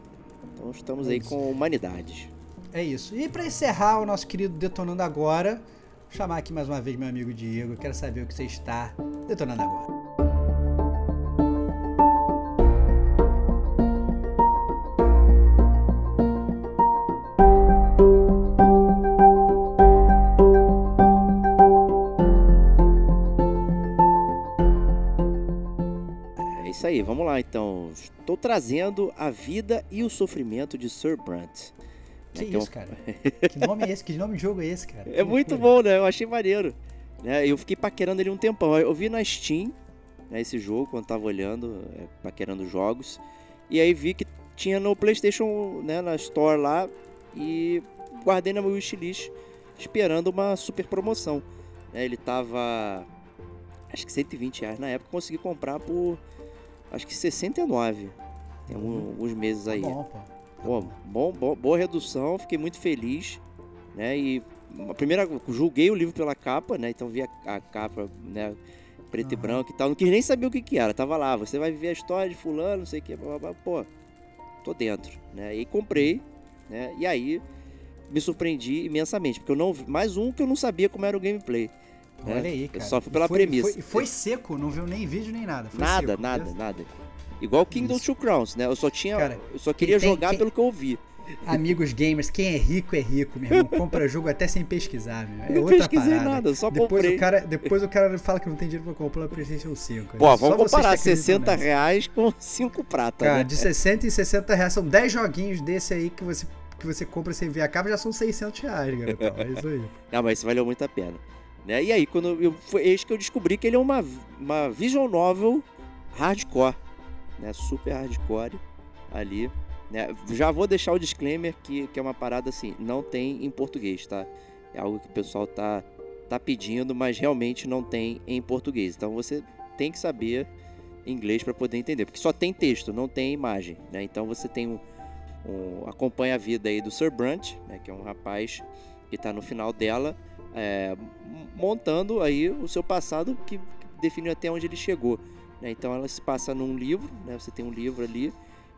Então estamos É aí com humanidade. É isso. E para encerrar o nosso querido Detonando Agora, chamar aqui mais uma vez meu amigo Diego. Quero saber o que você está detonando agora. É isso aí, vamos lá então. Estou trazendo a vida e o sofrimento de Sir Brant. Que É que é um- isso, cara? Que nome é esse? Que nome de jogo é esse, cara? É muito bom, né? Eu achei maneiro. Né? Eu fiquei paquerando ele um tempão. Eu vi na Steam né, esse jogo quando tava olhando, é, paquerando jogos. E aí vi que tinha no PlayStation, né, na Store lá. E guardei na meu wishlist esperando uma super promoção. né? Ele tava. Acho que 120 reais na época. Consegui comprar por. Acho que 69. Tem um- alguns meses aí. Tá bom, pô. Pô, bom, bom- boa redução, fiquei muito feliz, né? E a primeira, julguei o livro pela capa, né? Então vi a, a capa, né? Preto e Aham. branco e tal. Não quis nem saber o que que era. Tava lá, você vai viver a história de fulano, não sei o que, blá, blá, blá. pô, tô dentro, né? E comprei, né? E aí me surpreendi imensamente, porque eu não vi- mais um que eu não sabia como era o gameplay. né? Olha aí, Eu cara. Só fui E pela foi- premissa. Foi, e foi seco, não viu nem vídeo nem nada. Foi Nada, seco, nada, beleza? nada. Igual Kingdom Isso. Two Crowns, né? Eu só tinha, Cara, eu só queria tem- jogar quem- pelo que eu ouvi. Amigos gamers, quem é rico é rico, meu irmão. Compra jogo até sem pesquisar, meu. É Não outra pesquisei parada. nada, só depois comprei. o cara Depois o cara fala que não tem dinheiro pra comprar o PlayStation 5. Pô, Só vamos comparar que acreditam 60 nessa. reais com 5 prata, Cara, né? de 60 e 60 reais. São 10 joguinhos desse aí que você, que você compra sem ver a capa, já são 600 reais, garotão. É isso aí. Não, mas isso valeu muito a pena. Né? E aí, quando eu, foi eis que eu descobri que ele é uma, uma visual novel hardcore, né? Super hardcore ali. Né? Já vou deixar o disclaimer que, que é uma parada assim, não tem em português, tá? É algo que o pessoal tá, tá pedindo, mas realmente não tem em português. Então você tem que saber inglês para poder entender, porque só tem texto, não tem imagem, né? Então você tem um, um- acompanha a vida aí do Sir Brunt, né? Que é um rapaz que está no final dela, é, montando aí o seu passado que definiu até onde ele chegou. Né? Então ela se passa num livro, né? Você tem um livro ali,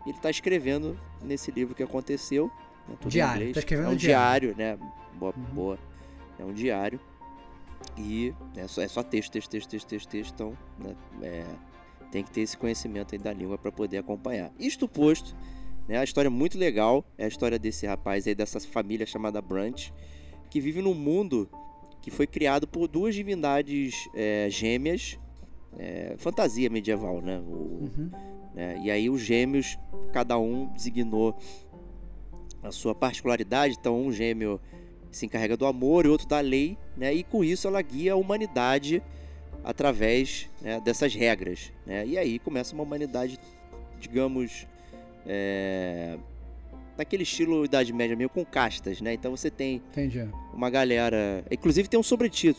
e ele está escrevendo nesse livro o que aconteceu. Né? Diário, tá escrevendo é um diário. diário, né? Boa, Uhum. boa. É um diário. E é só, é só texto, texto, texto, texto, texto, texto. Então, né? é, tem que ter esse conhecimento da língua para poder acompanhar. Isto posto, né? A história é muito legal. É a história desse rapaz aí, dessa família chamada Brunch, que vive num mundo que foi criado por duas divindades é, gêmeas. É, fantasia medieval, né? O- Uhum. né? E aí os gêmeos, cada um designou a sua particularidade. Então um gêmeo se encarrega do amor e outro da lei, né? E com isso ela guia a humanidade através né, dessas regras, né? E aí começa uma humanidade, digamos, é... daquele estilo Idade Média meio com castas, né? Então você tem Entendi. uma galera. Inclusive tem um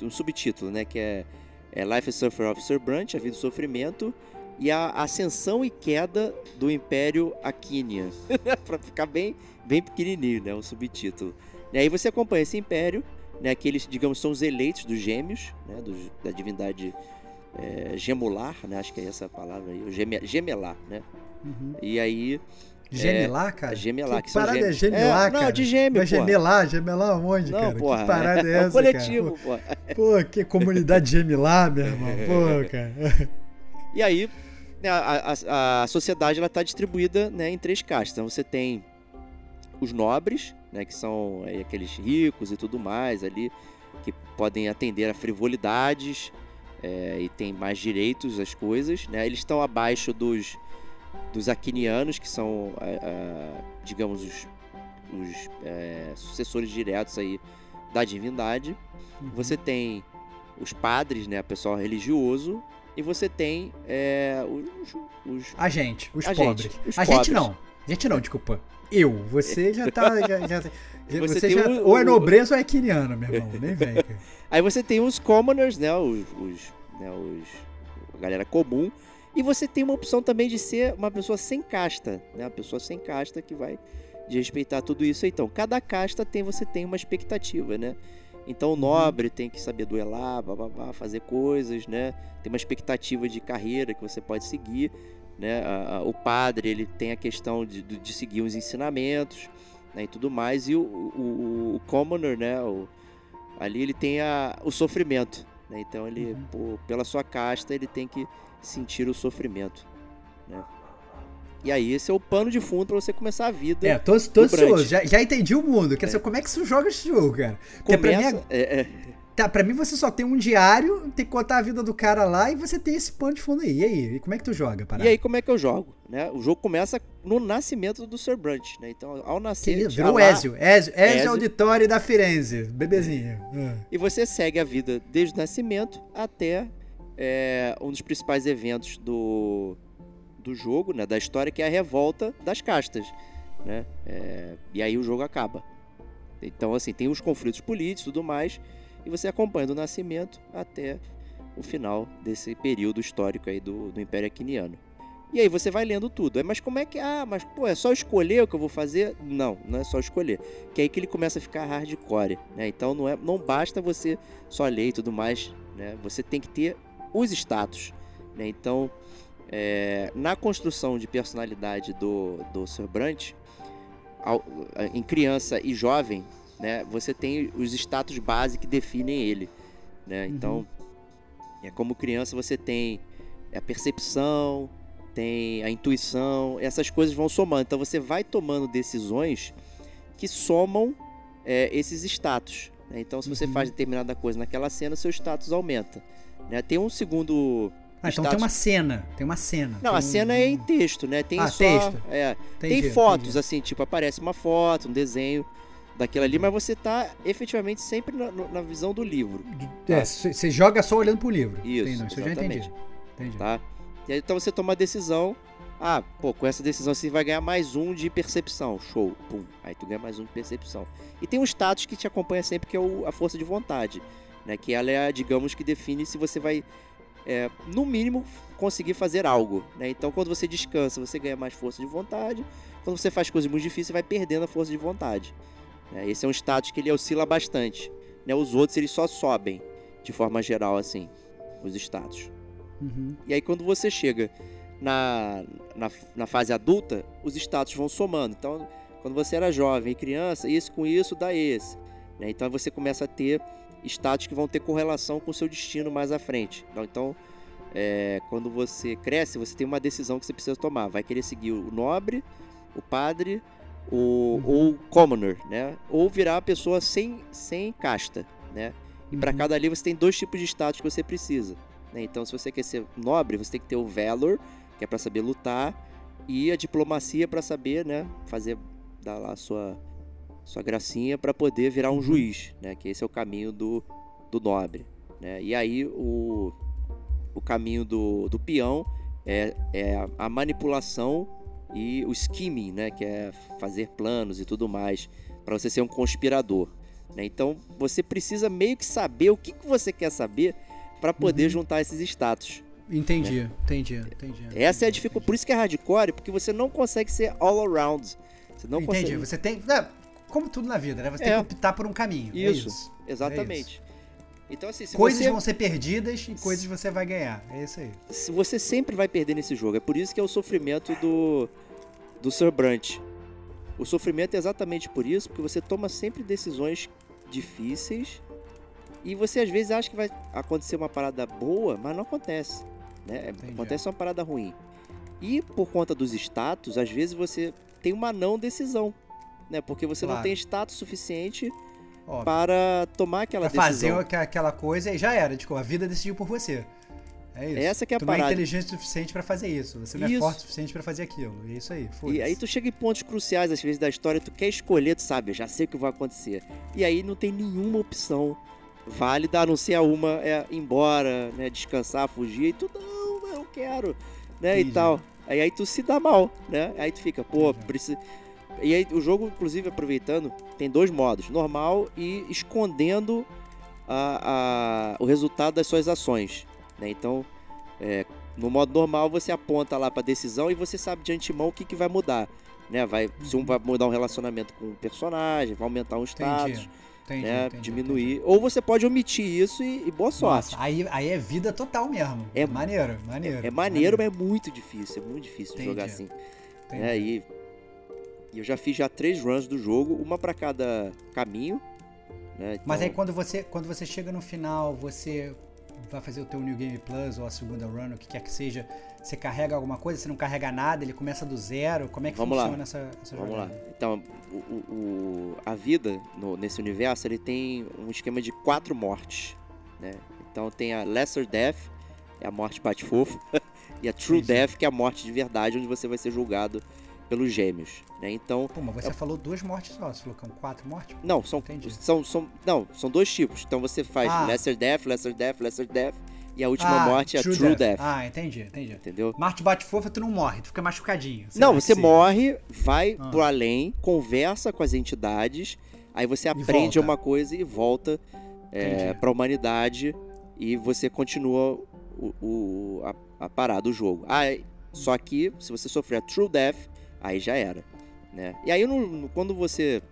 um subtítulo, né? Que é, é Life of Sir Brunch, A Vida e o Sofrimento, e a Ascensão e Queda do Império Aquínia. pra ficar bem, bem pequenininho, né? O subtítulo. E aí você acompanha esse império, né? Que eles, digamos, são os eleitos dos gêmeos, né? dos- da divindade é, gemular, né? Acho que é essa a palavra aí, o geme- gemelar, né? Uhum. E aí, Gemelar, cara? gemelar, que, que parada é gemelar, É, não, cara? de gêmeo, Mas gemelar, gemelar onde, Não, cara? porra, que parada é, é, essa, um coletivo, pô. cara? Pô, pô, que comunidade gemelar, meu irmão. Pô, cara. E aí, né, a, a, a sociedade ela está distribuída né, em três castas. Então você tem os nobres, né, que são aí, aqueles ricos e tudo mais ali, que podem atender a frivolidades é, e têm mais direitos às coisas. Né? Eles estão abaixo dos, dos aquinianos, que são, a- a, digamos, os, os é, sucessores diretos aí da divindade. Você tem os padres, né, pessoal religioso, e você tem é, os, os A gente, os A pobres. gente, os a gente pobres. não. A gente não, desculpa. Eu. Você já tá. Já, já- Você você já, o- ou é o- nobreza ou é quiniano, meu irmão. Nem vem, cara. Aí você tem os commoners, né, os, os, né, os a galera comum, e você tem uma opção também de ser uma pessoa sem casta, né, uma pessoa sem casta que vai de respeitar tudo isso. Então, cada casta tem você tem uma expectativa, né? Então, o nobre tem que saber duelar, bababá, fazer coisas, né? Tem uma expectativa de carreira que você pode seguir, né? A- a- o padre, ele tem a questão de, de de seguir os ensinamentos, né, e tudo mais. E o, o, o Commoner, né? O, ali ele tem a, o sofrimento. Né? Então ele, Uhum. por- pela sua casta, ele tem que sentir o sofrimento. Né? E aí, esse é o pano de fundo para você começar a vida. É, tô, tô ansioso, já, já entendi o mundo. Quero saber como é que você joga esse jogo, cara. Porque pra mim, Começa, é- é, é, tá, pra mim você só tem um diário, tem que contar a vida do cara lá e você tem esse pano de fundo aí. E aí, e como é que tu joga, parada? E aí, como é que eu jogo? Né? O jogo começa no nascimento do Sir Brant, né? Então, ao Que nascer. já virou lá- Ezio. Ezio, Ezio Ezio. Auditório da Firenze. Bebezinho. Ah. E você segue a vida desde o nascimento até é, um dos principais eventos do, do jogo, né? Da história, que é a revolta das castas, né? É, e aí o jogo acaba. Então, assim, tem os conflitos políticos e tudo mais, e você acompanha do nascimento até o final desse período histórico aí do, do Império Aquiniano. E aí você vai lendo tudo. É, Mas como é que. Ah, mas pô, é só escolher o que eu vou fazer? Não, não é só escolher. Que é aí que ele começa a ficar hardcore. Né? Então não, é, não basta você só ler e tudo mais. Né? Você tem que ter os status. Né? Então, é, na construção de personalidade do, do Sir Brant, ao- em criança e jovem, né, você tem os status base que definem ele. Né? Então, é como criança você tem a percepção, tem a intuição, essas coisas vão somando. Então você vai tomando decisões que somam é, esses status. né? Então, se você Uhum. faz determinada coisa naquela cena, seu status aumenta. né? Tem um segundo. Ah, então status- tem uma cena. Tem uma cena. Não, tem a cena é em texto, né? Tem Ah, só. texto. É, tem fotos, entendi. assim, tipo, aparece uma foto, um desenho daquilo ali, mas você tá efetivamente sempre na, na visão do livro, É, você joga só olhando pro livro. Isso, não, isso eu já entendi. Entendi. tá? E aí, então você toma a decisão. Ah, pô, com essa decisão você vai ganhar mais um de percepção. Show. Pum. Aí tu ganha mais um de percepção. E tem um status que te acompanha sempre, que é o- a força de vontade. Né? Que ela é, digamos, que define se você vai, é, no mínimo, conseguir fazer algo. Né? Então, quando você descansa, você ganha mais força de vontade. Quando você faz coisas muito difíceis, você vai perdendo a força de vontade. Né? Esse é um status que ele oscila bastante. Né? Os outros, eles só sobem, de forma geral, assim, os status. Uhum. E aí quando você chega na, na, na fase adulta, os status vão somando. Então, quando você era jovem e criança, isso com isso dá esse. né? Então você começa a ter status que vão ter correlação com o seu destino mais à frente. Então, Então, é, quando você cresce, você tem uma decisão que você precisa tomar. Vai querer seguir o nobre, o padre, o, ou commoner, né? Ou virar uma pessoa sem, sem casta, né? E para Uhum. cada ali você tem dois tipos de status que você precisa. né? Então, se você quer ser nobre, você tem que ter o valor, que é para saber lutar, e a diplomacia para saber, né, fazer dar lá a sua sua gracinha para poder virar um Uhum. juiz, né? Que esse é o caminho do, do nobre, né? E aí o, o caminho do, do peão é, é a- a manipulação e o scheming, né? Que é fazer planos e tudo mais para você ser um conspirador. né? Então você precisa meio que saber o que, que você quer saber para poder Uhum. juntar esses status. Entendi, entendi, entendi. Essa é a entendi, dificuldade. Por isso que é hardcore, porque você não consegue ser all around. Você não Entendi. consegue. Você tem. é, como tudo na vida, né? Você tem É. que optar por um caminho. é Isso, isso. Então, assim, Coisas você, vão ser perdidas e coisas você vai ganhar. É isso aí. se você sempre vai perder nesse jogo. É por isso que é o sofrimento do, do Sir Brant. O sofrimento é exatamente por isso, porque você toma sempre decisões difíceis e você às vezes acha que vai acontecer uma parada boa, mas não acontece. Né? Entendi. Acontece uma parada ruim. E por conta dos status, às vezes você tem uma não decisão. Né? Porque você não Claro. tem status suficiente Óbvio. para tomar aquela Pra fazer decisão. aqua- aquela coisa e já era. Tipo, a vida decidiu por você. É isso. Essa que é a tu não é parada. inteligente o suficiente pra fazer isso. Você não é Isso. forte o suficiente pra fazer aquilo. É isso aí. E aí tu chega em pontos cruciais, às vezes, da história, tu quer escolher, tu sabe, eu já sei o que vai acontecer. E aí não tem nenhuma opção válida, a não ser a uma é ir embora, né, descansar, fugir, e tu, não, eu não quero, né, e tal. Aí, aí tu se dá mal, né, aí tu fica, pô, Entendi. precisa... E aí o jogo, inclusive, aproveitando, tem dois modos, normal e escondendo a, a- o resultado das suas ações, né, então... é, no modo normal, você aponta lá pra decisão e você sabe de antemão o que, que vai mudar. Né? Vai, se um vai mudar um relacionamento com um personagem, vai aumentar um status, Entendi. Entendi, né? entendi, diminuir. entendi. Ou você pode omitir isso e, e boa sorte. Nossa, aí, aí é vida total mesmo. É- maneiro, maneiro. é maneiro, mas é muito difícil. É muito difícil jogar assim. Entendi. Né? E E eu já fiz já três runs do jogo, uma para cada caminho. Né? Então, Mas aí quando você, quando você chega no final, você vai fazer o teu New Game Plus ou a segunda run, o que quer que seja, você carrega alguma coisa, você não carrega nada, ele começa do zero, como é que Vamos lá. funciona essa, essa Vamos jogada? lá. Então, o, o- a vida no- nesse universo ele tem um esquema de quatro mortes. Né? Então tem a Lesser Death, é a morte bate fofo, e a True Entendi. Death, que é a morte de verdade, onde você vai ser julgado pelos gêmeos. Né? Então, Pô, mas você falou duas mortes só, você falou que são quatro mortes? não, são, Entendi. são, são, não, são dois tipos. Então você faz Ah. Lesser Death, Lesser Death, Lesser Death, e a última Ah, morte é a True, Death. Ah, entendi, entendi. Entendeu? Marte bate fofa, tu não morre, tu fica machucadinho. Não, você ser. morre, vai Ah. pro além, conversa com as entidades, aí você aprende uma coisa e volta é, pra humanidade e você continua o, o- a, a parada, o jogo. Ah, é- só que se você sofrer a True Death, aí já era. Né? E aí no- no- quando você.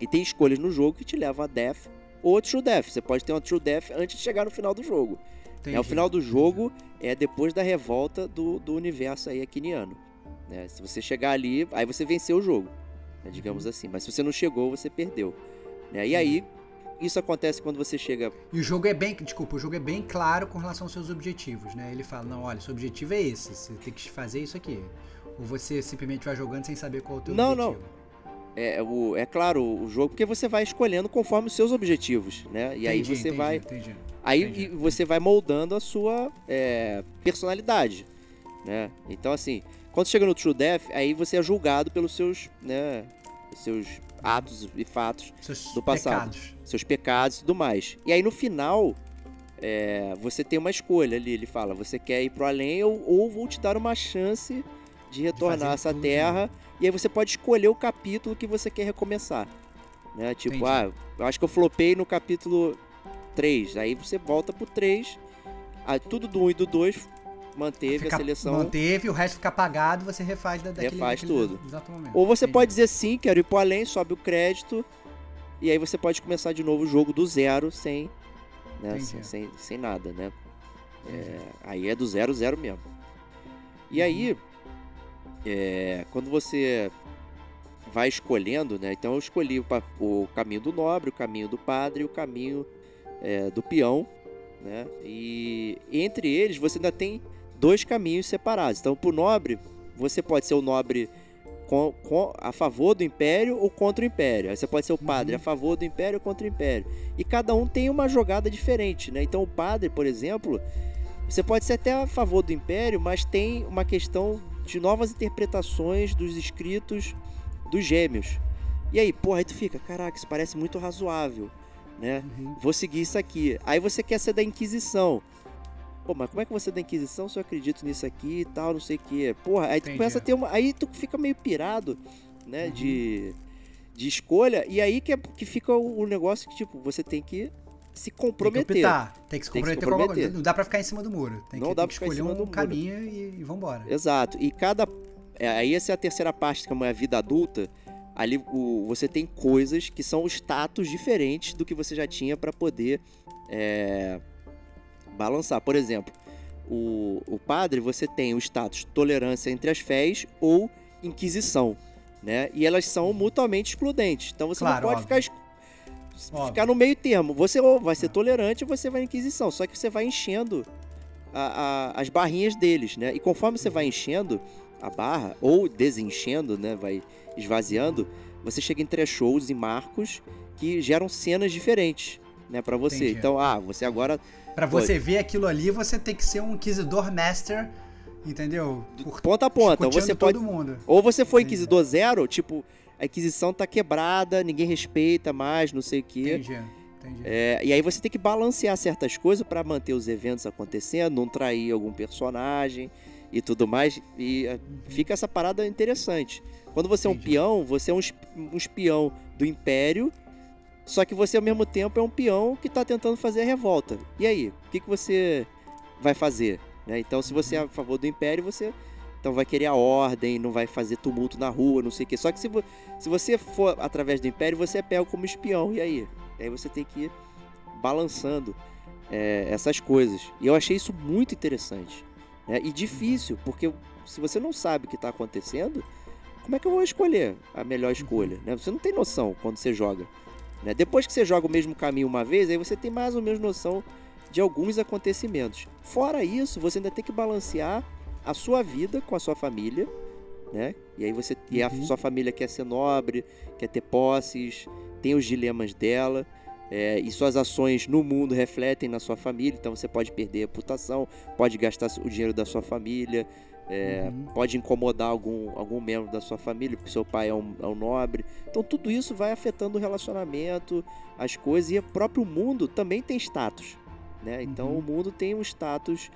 E tem escolhas no jogo que te levam a Death ou a True Death. Você pode ter uma True Death antes de chegar no final do jogo. Entendi. É, o final do jogo é depois da revolta do, do universo aí aquiniano. Né? Se você chegar ali, aí você venceu o jogo, né? digamos assim. Mas se você não chegou, você perdeu. né? E aí, isso acontece quando você chega. E o jogo é bem, desculpa, o jogo é bem claro com relação aos seus objetivos, né? Ele fala, não, olha, seu objetivo é esse, você tem que fazer isso aqui. Ou você simplesmente vai jogando sem saber qual é o teu Não, não. objetivo. É, o, é claro o jogo, porque você vai escolhendo conforme os seus objetivos, né? E aí Entendi, você entendi, vai. Entendi. Aí você vai moldando a sua é, personalidade, né? Então assim, quando chega no True Death, aí você é julgado pelos seus, né, seus atos e fatos, Seus do passado. pecados. seus pecados e tudo mais. E aí no final, é, você tem uma escolha ali, ele fala, você quer ir pro além ou, ou vou te dar uma chance de retornar a essa tudo, terra, e aí você pode escolher o capítulo que você quer recomeçar. Né? Tipo, Entendi. ah, eu acho que eu flopei no capítulo 3, aí você volta pro 3, aí tudo do 1 e do 2 manteve Fica- a seleção. Manteve, o resto fica apagado, você refaz da, daquele, Refaz daquele tudo. Ou você Entendi. pode dizer sim, quero ir pro além, sobe o crédito, e aí você pode começar de novo o jogo do zero, sem, né, sem, sem, sem nada, né? É, aí é do zero, zero mesmo. E aí, é, quando você vai escolhendo, né? Então eu escolhi o, o caminho do nobre, o caminho do padre e o caminho é, do peão, né? E entre eles você ainda tem dois caminhos separados. Então, pro nobre, você pode ser o nobre com, com- a favor do império ou contra o império. Aí você pode ser o padre Uhum. a favor do império ou contra o império. E cada um tem uma jogada diferente, né? Então o padre, por exemplo, você pode ser até a favor do império, mas tem uma questão de novas interpretações dos escritos dos gêmeos. E aí, porra, aí tu fica, caraca, isso parece muito razoável, né? Uhum. Vou seguir isso aqui. Aí você quer ser da Inquisição. Pô, mas como é que você é da Inquisição se eu acredito nisso aqui e tal, não sei o quê? Porra, aí tu Entendi. começa a ter uma. Aí tu fica meio pirado, né? Uhum. De, de escolha. E aí que, é, que fica o, o negócio que, tipo, você tem que se Tem que comprometer. optar, tem que se Tem que se comprometer com alguma comprometer. coisa. Não dá pra ficar em cima do muro. Tem Não que, dá tem que escolher um do muro. caminho e, e vambora. Exato. E cada. é, aí essa é a terceira parte, que é a vida adulta. Ali o, você tem coisas que são status diferentes do que você já tinha para poder é, balançar. Por exemplo, o, o padre você tem o status tolerância entre as fés ou inquisição. Né? E elas são mutuamente excludentes. Então você Claro, não pode óbvio. ficar, Óbvio. ficar no meio termo. Você ou vai ser tolerante ou você vai inquisição. Só que você vai enchendo a- a- as barrinhas deles, né? E conforme você vai enchendo a barra, ou desenchendo, né? Vai esvaziando, você chega em thresholds e marcos que geram cenas diferentes, né? Pra você. Entendi. Então, ah, você agora Pra você ver aquilo ali, você tem que ser um Inquisidor Master, entendeu? Por ponta a ponta. Você pode. Ou você foi Entendi. Inquisidor Zero, tipo, a Inquisição tá quebrada, ninguém respeita mais, não sei o quê. Entendi, entendi. É, e aí você tem que balancear certas coisas pra manter os eventos acontecendo, não trair algum personagem e tudo mais. E é, fica essa parada interessante. Quando você é um Entendi. peão, você é um es- um espião do Império, só que você ao mesmo tempo é um peão que tá tentando fazer a revolta. E aí, o que, que você vai fazer? né? Então, se você é a favor do Império, você então vai querer a ordem, não vai fazer tumulto na rua, não sei o quê. Só que se, vo- se você for através do Império, você é pego como espião. E aí? E aí você tem que ir balançando é, essas coisas. E eu achei isso muito interessante. né? E difícil, porque se você não sabe o que está acontecendo, como é que eu vou escolher a melhor escolha? Né? Você não tem noção quando você joga. Né? Depois que você joga o mesmo caminho uma vez, aí você tem mais ou menos noção de alguns acontecimentos. Fora isso, você ainda tem que balancear a sua vida com a sua família, né? E aí você e a Uhum. sua família quer ser nobre, quer ter posses, tem os dilemas dela. é, e suas ações no mundo refletem na sua família, então você pode perder a reputação, pode gastar o dinheiro da sua família, é, Uhum. pode incomodar algum, algum membro da sua família, porque seu pai é um, é um nobre. Então tudo isso vai afetando o relacionamento, as coisas, e o próprio mundo também tem status. Né? Então Uhum. o mundo tem um status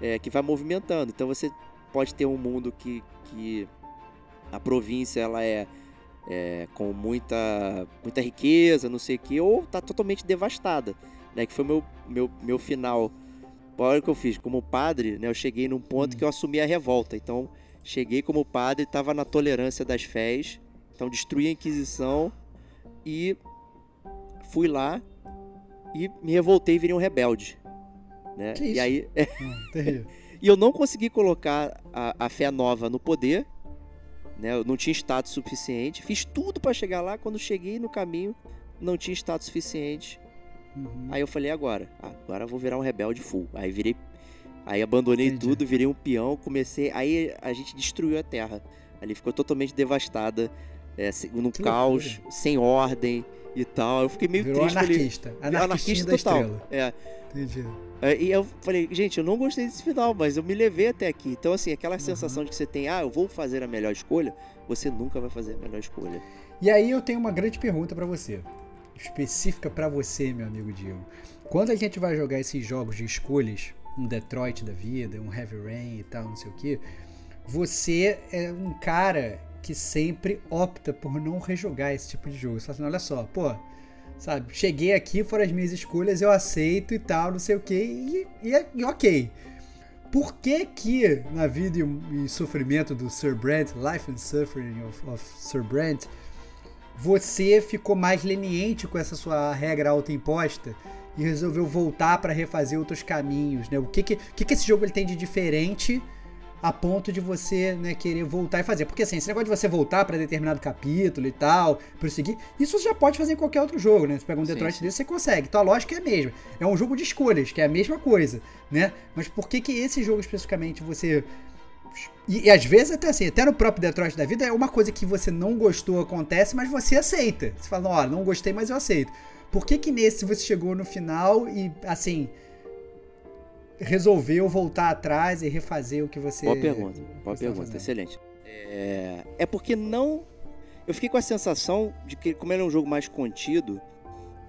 é, que vai movimentando. Então você pode ter um mundo que, que a província ela é, é, com muita, muita riqueza, não sei o que, ou tá totalmente devastada. Né? Que foi meu, meu, meu final. Olha o que eu fiz, como padre, né, eu cheguei num ponto Hum. que eu assumi a revolta. Então, cheguei como padre, estava na tolerância das fés, então destruí a Inquisição e fui lá e me revoltei e virei um rebelde. Né? Que E isso? aí, Hum, e eu não consegui colocar a, a fé nova no poder, né? Eu não tinha status suficiente. Fiz tudo pra chegar lá. Quando cheguei no caminho, não tinha status suficiente. Uhum. Aí eu falei, agora? Ah, agora eu vou virar um rebelde full. Aí virei. Aí abandonei Entendi. tudo, virei um peão, comecei. Aí a gente destruiu a terra. Ali ficou totalmente devastada, é, no Que caos, sem ordem e tal. Eu fiquei meio Virou triste. falei, anarquista. Anarquistinha da total. estrela. É. Entendi. É, E eu falei, gente, eu não gostei desse final, mas eu me levei até aqui. Então, assim, aquela Uhum. sensação de que você tem, ah, eu vou fazer a melhor escolha, você nunca vai fazer a melhor escolha. E aí eu tenho uma grande pergunta pra você. Específica pra você, meu amigo Diego. Quando a gente vai jogar esses jogos de escolhas, um Detroit da vida, um Heavy Rain e tal, não sei o que, você é um cara que sempre opta por não rejogar esse tipo de jogo. Você fala assim, olha só, pô, sabe, cheguei aqui, foram as minhas escolhas, eu aceito e tal, não sei o que, e, e, e ok. Por que que na vida e, e sofrimento do Sir Brent, Life and Suffering of, of Sir Brent, você ficou mais leniente com essa sua regra autoimposta e resolveu voltar para refazer outros caminhos, né? O que que, que que esse jogo ele tem de diferente a ponto de você né, querer voltar e fazer? Porque assim, esse negócio de você voltar para determinado capítulo e tal, prosseguir, isso você já pode fazer em qualquer outro jogo, né? Você pega um Sim, Detroit sim. desse, você consegue. Então a lógica é a mesma. É um jogo de escolhas, que é a mesma coisa, né? Mas por que que esse jogo especificamente você e, e às vezes até assim, até no próprio Detroit da vida é uma coisa que você não gostou acontece, mas você aceita. Você fala, ó, não gostei, mas eu aceito. Por que que nesse você chegou no final e assim resolveu voltar atrás e refazer o que você Boa pergunta, boa pergunta, fazendo? excelente. É, é porque não. Eu fiquei com a sensação de que, como ele é um jogo mais contido,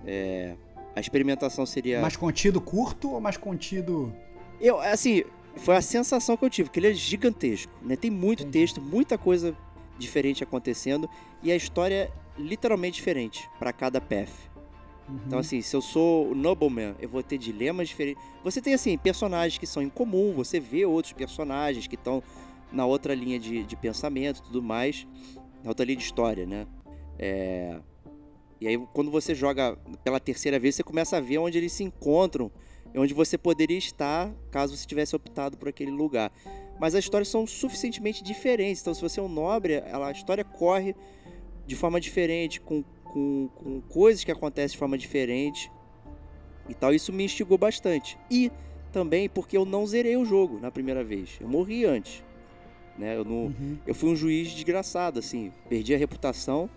é, a experimentação seria. mais contido curto ou mais contido Eu, assim, foi a sensação que eu tive, que ele é gigantesco, né? Tem muito Entendi. texto, muita coisa diferente acontecendo e a história é literalmente diferente para cada path. Uhum. Então, assim, se eu sou o Nobleman, eu vou ter dilemas diferentes. Você tem, assim, personagens que são em comum, você vê outros personagens que estão na outra linha de, de pensamento tudo mais, na outra linha de história, né? É... E aí, quando você joga pela terceira vez, você começa a ver onde eles se encontram, e onde você poderia estar caso você tivesse optado por aquele lugar. Mas as histórias são suficientemente diferentes, então se você é um nobre, ela, a história corre de forma diferente, com, com, com coisas que acontecem de forma diferente e tal. Isso me instigou bastante. E também porque eu não zerei o jogo na primeira vez. Eu morri antes. Né? Eu, não, Uhum. eu fui um juiz desgraçado, assim. Perdi a reputação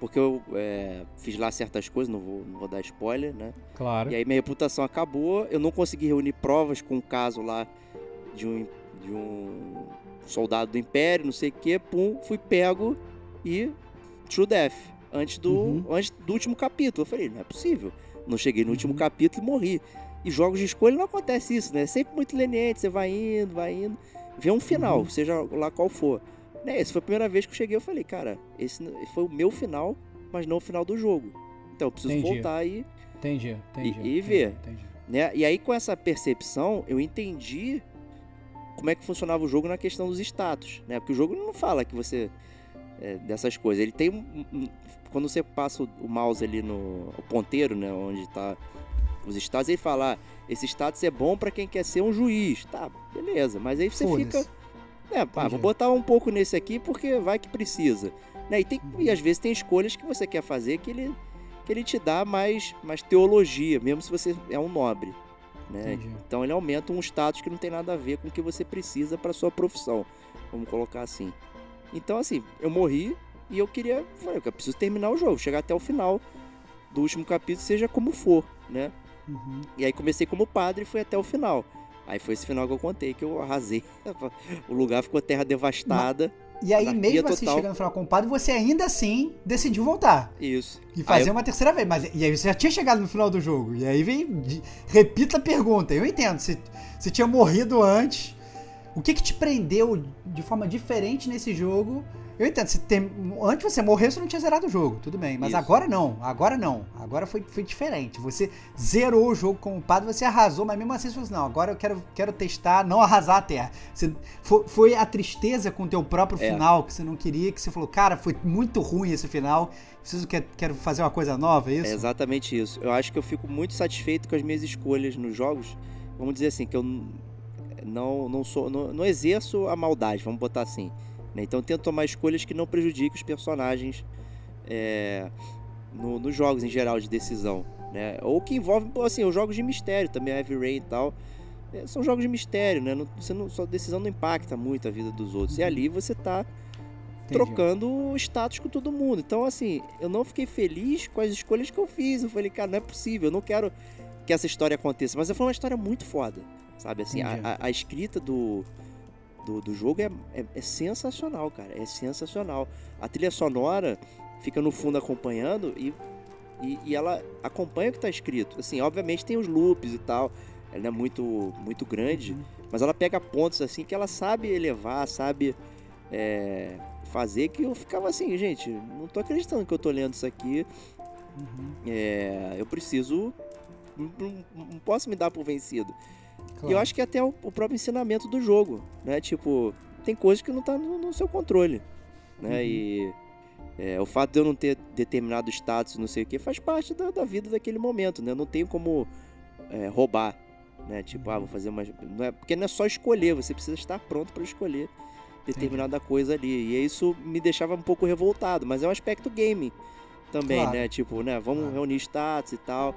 porque eu é, fiz lá certas coisas, não vou, não vou dar spoiler, né? Claro. E aí minha reputação acabou, eu não consegui reunir provas com um caso lá de um, de um soldado do Império, não sei o que, pum, fui pego e True Death, antes do, Uhum. antes do último capítulo. Eu falei, não é possível. Não cheguei no último Uhum. capítulo e morri. E jogos de escolha não acontece isso, né? É sempre muito leniente, você vai indo, vai indo, vê um final, Uhum. seja lá qual for. Né? Essa foi a primeira vez que eu cheguei, eu falei, cara, esse foi o meu final, mas não o final do jogo. Então eu preciso Entendi. voltar e Entendi, entendi. E- e entendi, ver. entendi. né? E aí, com essa percepção, eu entendi como é que funcionava o jogo na questão dos status, né? Porque o jogo não fala que você. é, dessas coisas. Ele tem um, um- Quando você passa o, mouse ali no ponteiro, né? Onde tá os status, ele fala: ah, esse status é bom pra quem quer ser um juiz. Tá, beleza. Mas aí você fica. Foda-se. É, pá, vou Entendi. botar um pouco nesse aqui porque vai que precisa. Né? E, tem, e às vezes tem escolhas que você quer fazer que ele, que ele te dá mais, mais teologia, mesmo se você é um nobre. Né? Entendi. Então ele aumenta um status que não tem nada a ver com o que você precisa para sua profissão. Vamos colocar assim. Então, assim, eu morri e eu queria. Falei, eu preciso terminar o jogo, chegar até o final do último capítulo, seja como for, né? Uhum. E aí comecei como padre e fui até o final. Aí foi esse final que eu contei, que eu arrasei. o lugar ficou terra devastada. E aí, mesmo assim, total. chegando no final com o padre, você ainda assim decidiu voltar. Isso. E fazer eu- uma terceira vez. Mas e aí você já tinha chegado no final do jogo. E aí vem. repita a pergunta. Eu entendo. Se, se tinha morrido antes. O que, que te prendeu de forma diferente nesse jogo? Eu entendo. Se tem, antes você morreu, você não tinha zerado o jogo. Tudo bem. Mas Isso. agora não. Agora não. Agora foi, foi diferente. Você zerou o jogo com o padre, você arrasou, mas mesmo assim você falou assim: não, agora eu quero, quero testar, não arrasar a terra. Você, foi, foi a tristeza com o teu próprio É. final que você não queria, que você falou, cara, foi muito ruim esse final. Preciso que quero fazer uma coisa nova, é isso? É exatamente isso. Eu acho que eu fico muito satisfeito com as minhas escolhas nos jogos. Vamos dizer assim, que eu não, não sou. Não, não exerço a maldade, vamos botar assim. Né? Então tento tomar escolhas que não prejudiquem os personagens é, no- nos jogos em geral de decisão. Né? Ou que envolvem, assim, os jogos de mistério também, Heavy Rain e tal. É, são jogos de mistério, né? Não, você não, sua decisão não impacta muito a vida dos outros. E ali você tá Entendi. trocando status com todo mundo. Então, assim, eu não fiquei feliz com as escolhas que eu fiz. Eu falei, cara, não é possível, eu não quero que essa história aconteça. Mas foi uma história muito foda, sabe? Assim, a, a- a escrita do, do, do jogo é, é, é sensacional, cara. É sensacional. A trilha sonora fica no fundo acompanhando e, e, e ela acompanha o que tá escrito. Assim, obviamente tem os loops e tal. Ela não é muito, muito grande. Uhum. Mas ela pega pontos assim que ela sabe elevar, sabe é, fazer que eu ficava assim, gente, não tô acreditando que eu tô lendo isso aqui. Uhum. é, eu preciso. Não, não- não posso me dar por vencido. E Claro. eu acho que até o, o próprio ensinamento do jogo, né? Tipo, tem coisas que não tá no, no seu controle. Né? Uhum. E é, o fato de eu não ter determinado status, não sei o que, faz parte da, da vida daquele momento, né? Eu não tenho como é, roubar, né? Tipo, ah, vou fazer uma. Não é, porque não é só escolher, você precisa estar pronto para escolher determinada coisa ali. E isso me deixava um pouco revoltado, mas é um aspecto gaming também, Claro. né? Tipo, né? Vamos Claro. reunir status e tal.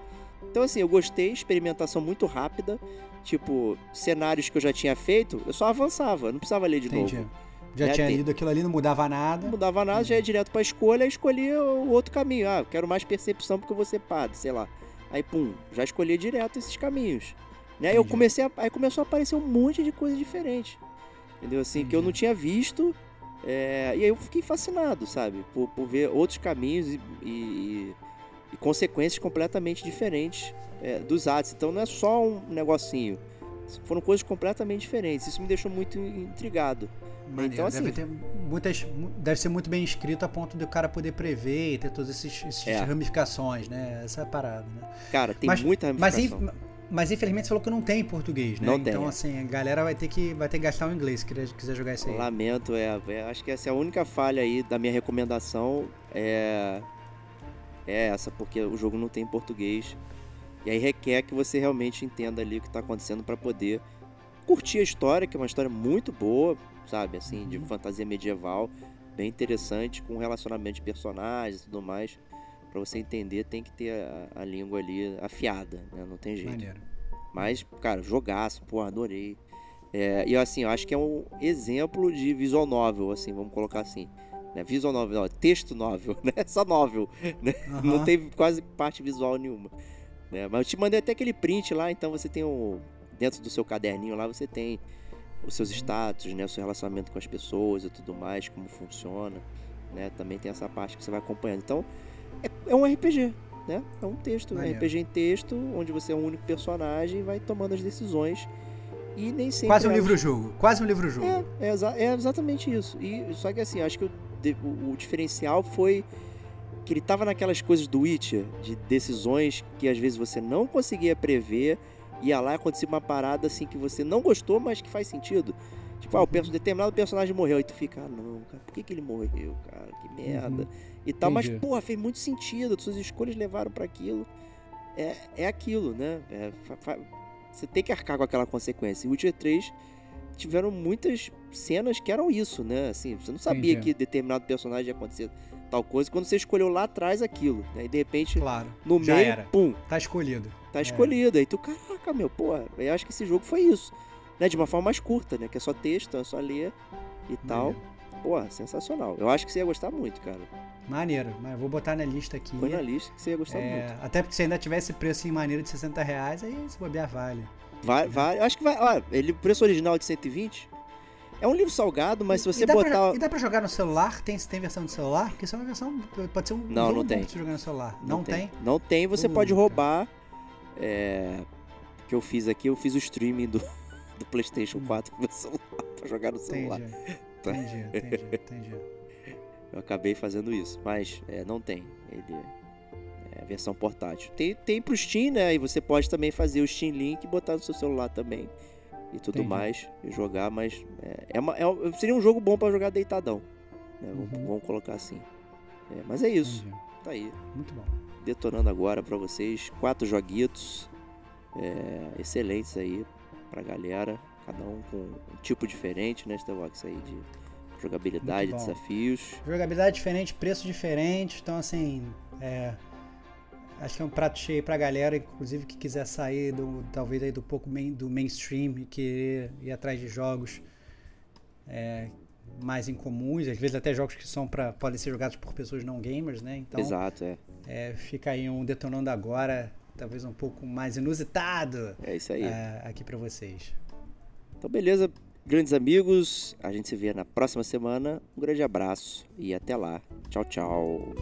Então, assim, eu gostei, experimentação muito rápida. Tipo, cenários que eu já tinha feito, eu só avançava, não precisava ler de Entendi. novo. Já né, tinha lido aquilo ali, não mudava Não nada. mudava nada, já ia direto pra escolha, aí escolhia o outro caminho. Ah, eu quero mais percepção porque eu vou ser padre, sei lá. Aí, pum, já escolhi direto esses caminhos. Né? Eu Entendi. comecei a, aí começou a aparecer um monte de coisa diferente. Entendeu? Assim, que eu Entendi. não tinha visto. é, e aí eu fiquei fascinado, sabe? Por, por ver outros caminhos e, e- e consequências completamente diferentes é, dos atos. Então não é só um negocinho. Foram coisas completamente diferentes. Isso me deixou muito intrigado. Maneiro. Então, assim- deve, ter muitas, mu- deve ser muito bem escrito a ponto do cara poder prever e ter todas essas essas É. ramificações, né? Essa é a parada, né? Cara, tem Mas- muita Mas, ramificação. inf- mas infelizmente você falou que não tem em português, né? Não então, tem, é. assim, a galera vai ter que, vai ter que gastar o inglês se quiser, quiser jogar isso aí. Lamento, é, é, Acho que essa é a única falha aí da minha recomendação. É, é essa, porque o jogo não tem em português. E aí requer que você realmente entenda ali o que tá acontecendo para poder curtir a história, que é uma história muito boa, sabe? Assim, de Uhum. fantasia medieval, bem interessante, com relacionamento de personagens e tudo mais. Pra você entender, tem que ter a, a língua ali afiada, né? Não tem jeito. Maneiro. Mas, cara, jogaço, pô, adorei. É, e assim, eu acho que é um exemplo de visual novel, assim, vamos colocar assim. Né? Visual novel, não, texto novel, né? Só novel, né? Não Aham. teve quase parte visual nenhuma. Né? Mas eu te mandei até aquele print lá, então você tem um. Dentro do seu caderninho lá, você tem os seus status, né? O seu relacionamento com as pessoas e tudo mais, como funciona. Né? Também tem essa parte que você vai acompanhando. Então, é, é um RPG, né? É um texto, um. RPG em texto, onde você é um único personagem e vai tomando as decisões. E nem sempre. Quase um livro-jogo. Quase um livro-jogo. é, é, exa- é exatamente isso. E só que assim, acho que o, o- o diferencial foi que ele tava naquelas coisas do Witcher, de decisões que às vezes você não conseguia prever, ia lá e acontecia uma parada assim que você não gostou, mas que faz sentido. Tipo, ah, o perso- determinado personagem morreu, e tu fica, ah, não, cara, por que, que ele morreu, cara? Que merda. E tal, mas, Entendi. porra, fez muito sentido, suas escolhas levaram pra aquilo. É, é aquilo, né? É, você tem que arcar com aquela consequência. E o Witcher 3 tiveram muitas cenas que eram isso, né? Assim, você não sabia Entendi. que determinado personagem ia acontecer tal coisa quando você escolheu lá atrás aquilo, né? E de repente, Claro. no meio, era. pum, Tá escolhido. tá escolhido. Aí tu, caraca, meu, pô, eu acho que esse jogo foi isso. Né? De uma forma mais curta, né? Que é só texto, é só ler e tal. Pô, sensacional. Eu acho que você ia gostar muito, cara. Maneiro, mas eu vou botar na lista aqui. Põe na lista que você ia gostar É, muito. até porque se ainda tivesse preço em maneiro de 60 reais, aí se bobear vale. Vai, vai, eu acho que vai. Ó, ele, o preço original é de 120. É um livro salgado, mas se você botar. Pra, e dá pra jogar no celular? Tem, tem versão de celular? Porque isso é uma versão. Pode ser um Não, jogo não tem. pra jogar no celular. Não, tem? Não tem, você Puta. pode roubar. É. O que eu fiz aqui, eu fiz o streaming do, do PlayStation 4 pro meu celular, pra jogar no celular. Entendi. Tá. Entendi, entendi, entendi. Eu acabei fazendo isso, mas é, não tem. Ele é a versão portátil. Tem, tem pro Steam, né? E você pode também fazer o Steam Link e botar no seu celular também. E tudo Entendi. mais, e jogar, mas é, é uma- é seria um jogo bom pra jogar deitadão. né? Vamos, Uhum. vamos colocar assim. É, mas é isso, entendi. tá aí. Muito bom. Detonando agora pra vocês. Quatro joguitos é, excelentes aí pra galera. Cada um com um tipo diferente, né, Starbox aí de jogabilidade, desafios. Jogabilidade diferente, preço diferente, então assim, é, acho que é um prato cheio pra galera, inclusive que quiser sair do talvez aí do pouco main- do mainstream e querer ir atrás de jogos é, mais incomuns, às vezes até jogos que são para podem ser jogados por pessoas não gamers, né? Então, Exato, é. é, fica aí um detonando agora, talvez um pouco mais inusitado É isso aí. é, aqui pra vocês. Então, beleza, grandes amigos. A gente se vê na próxima semana. Um grande abraço e até lá. Tchau, tchau.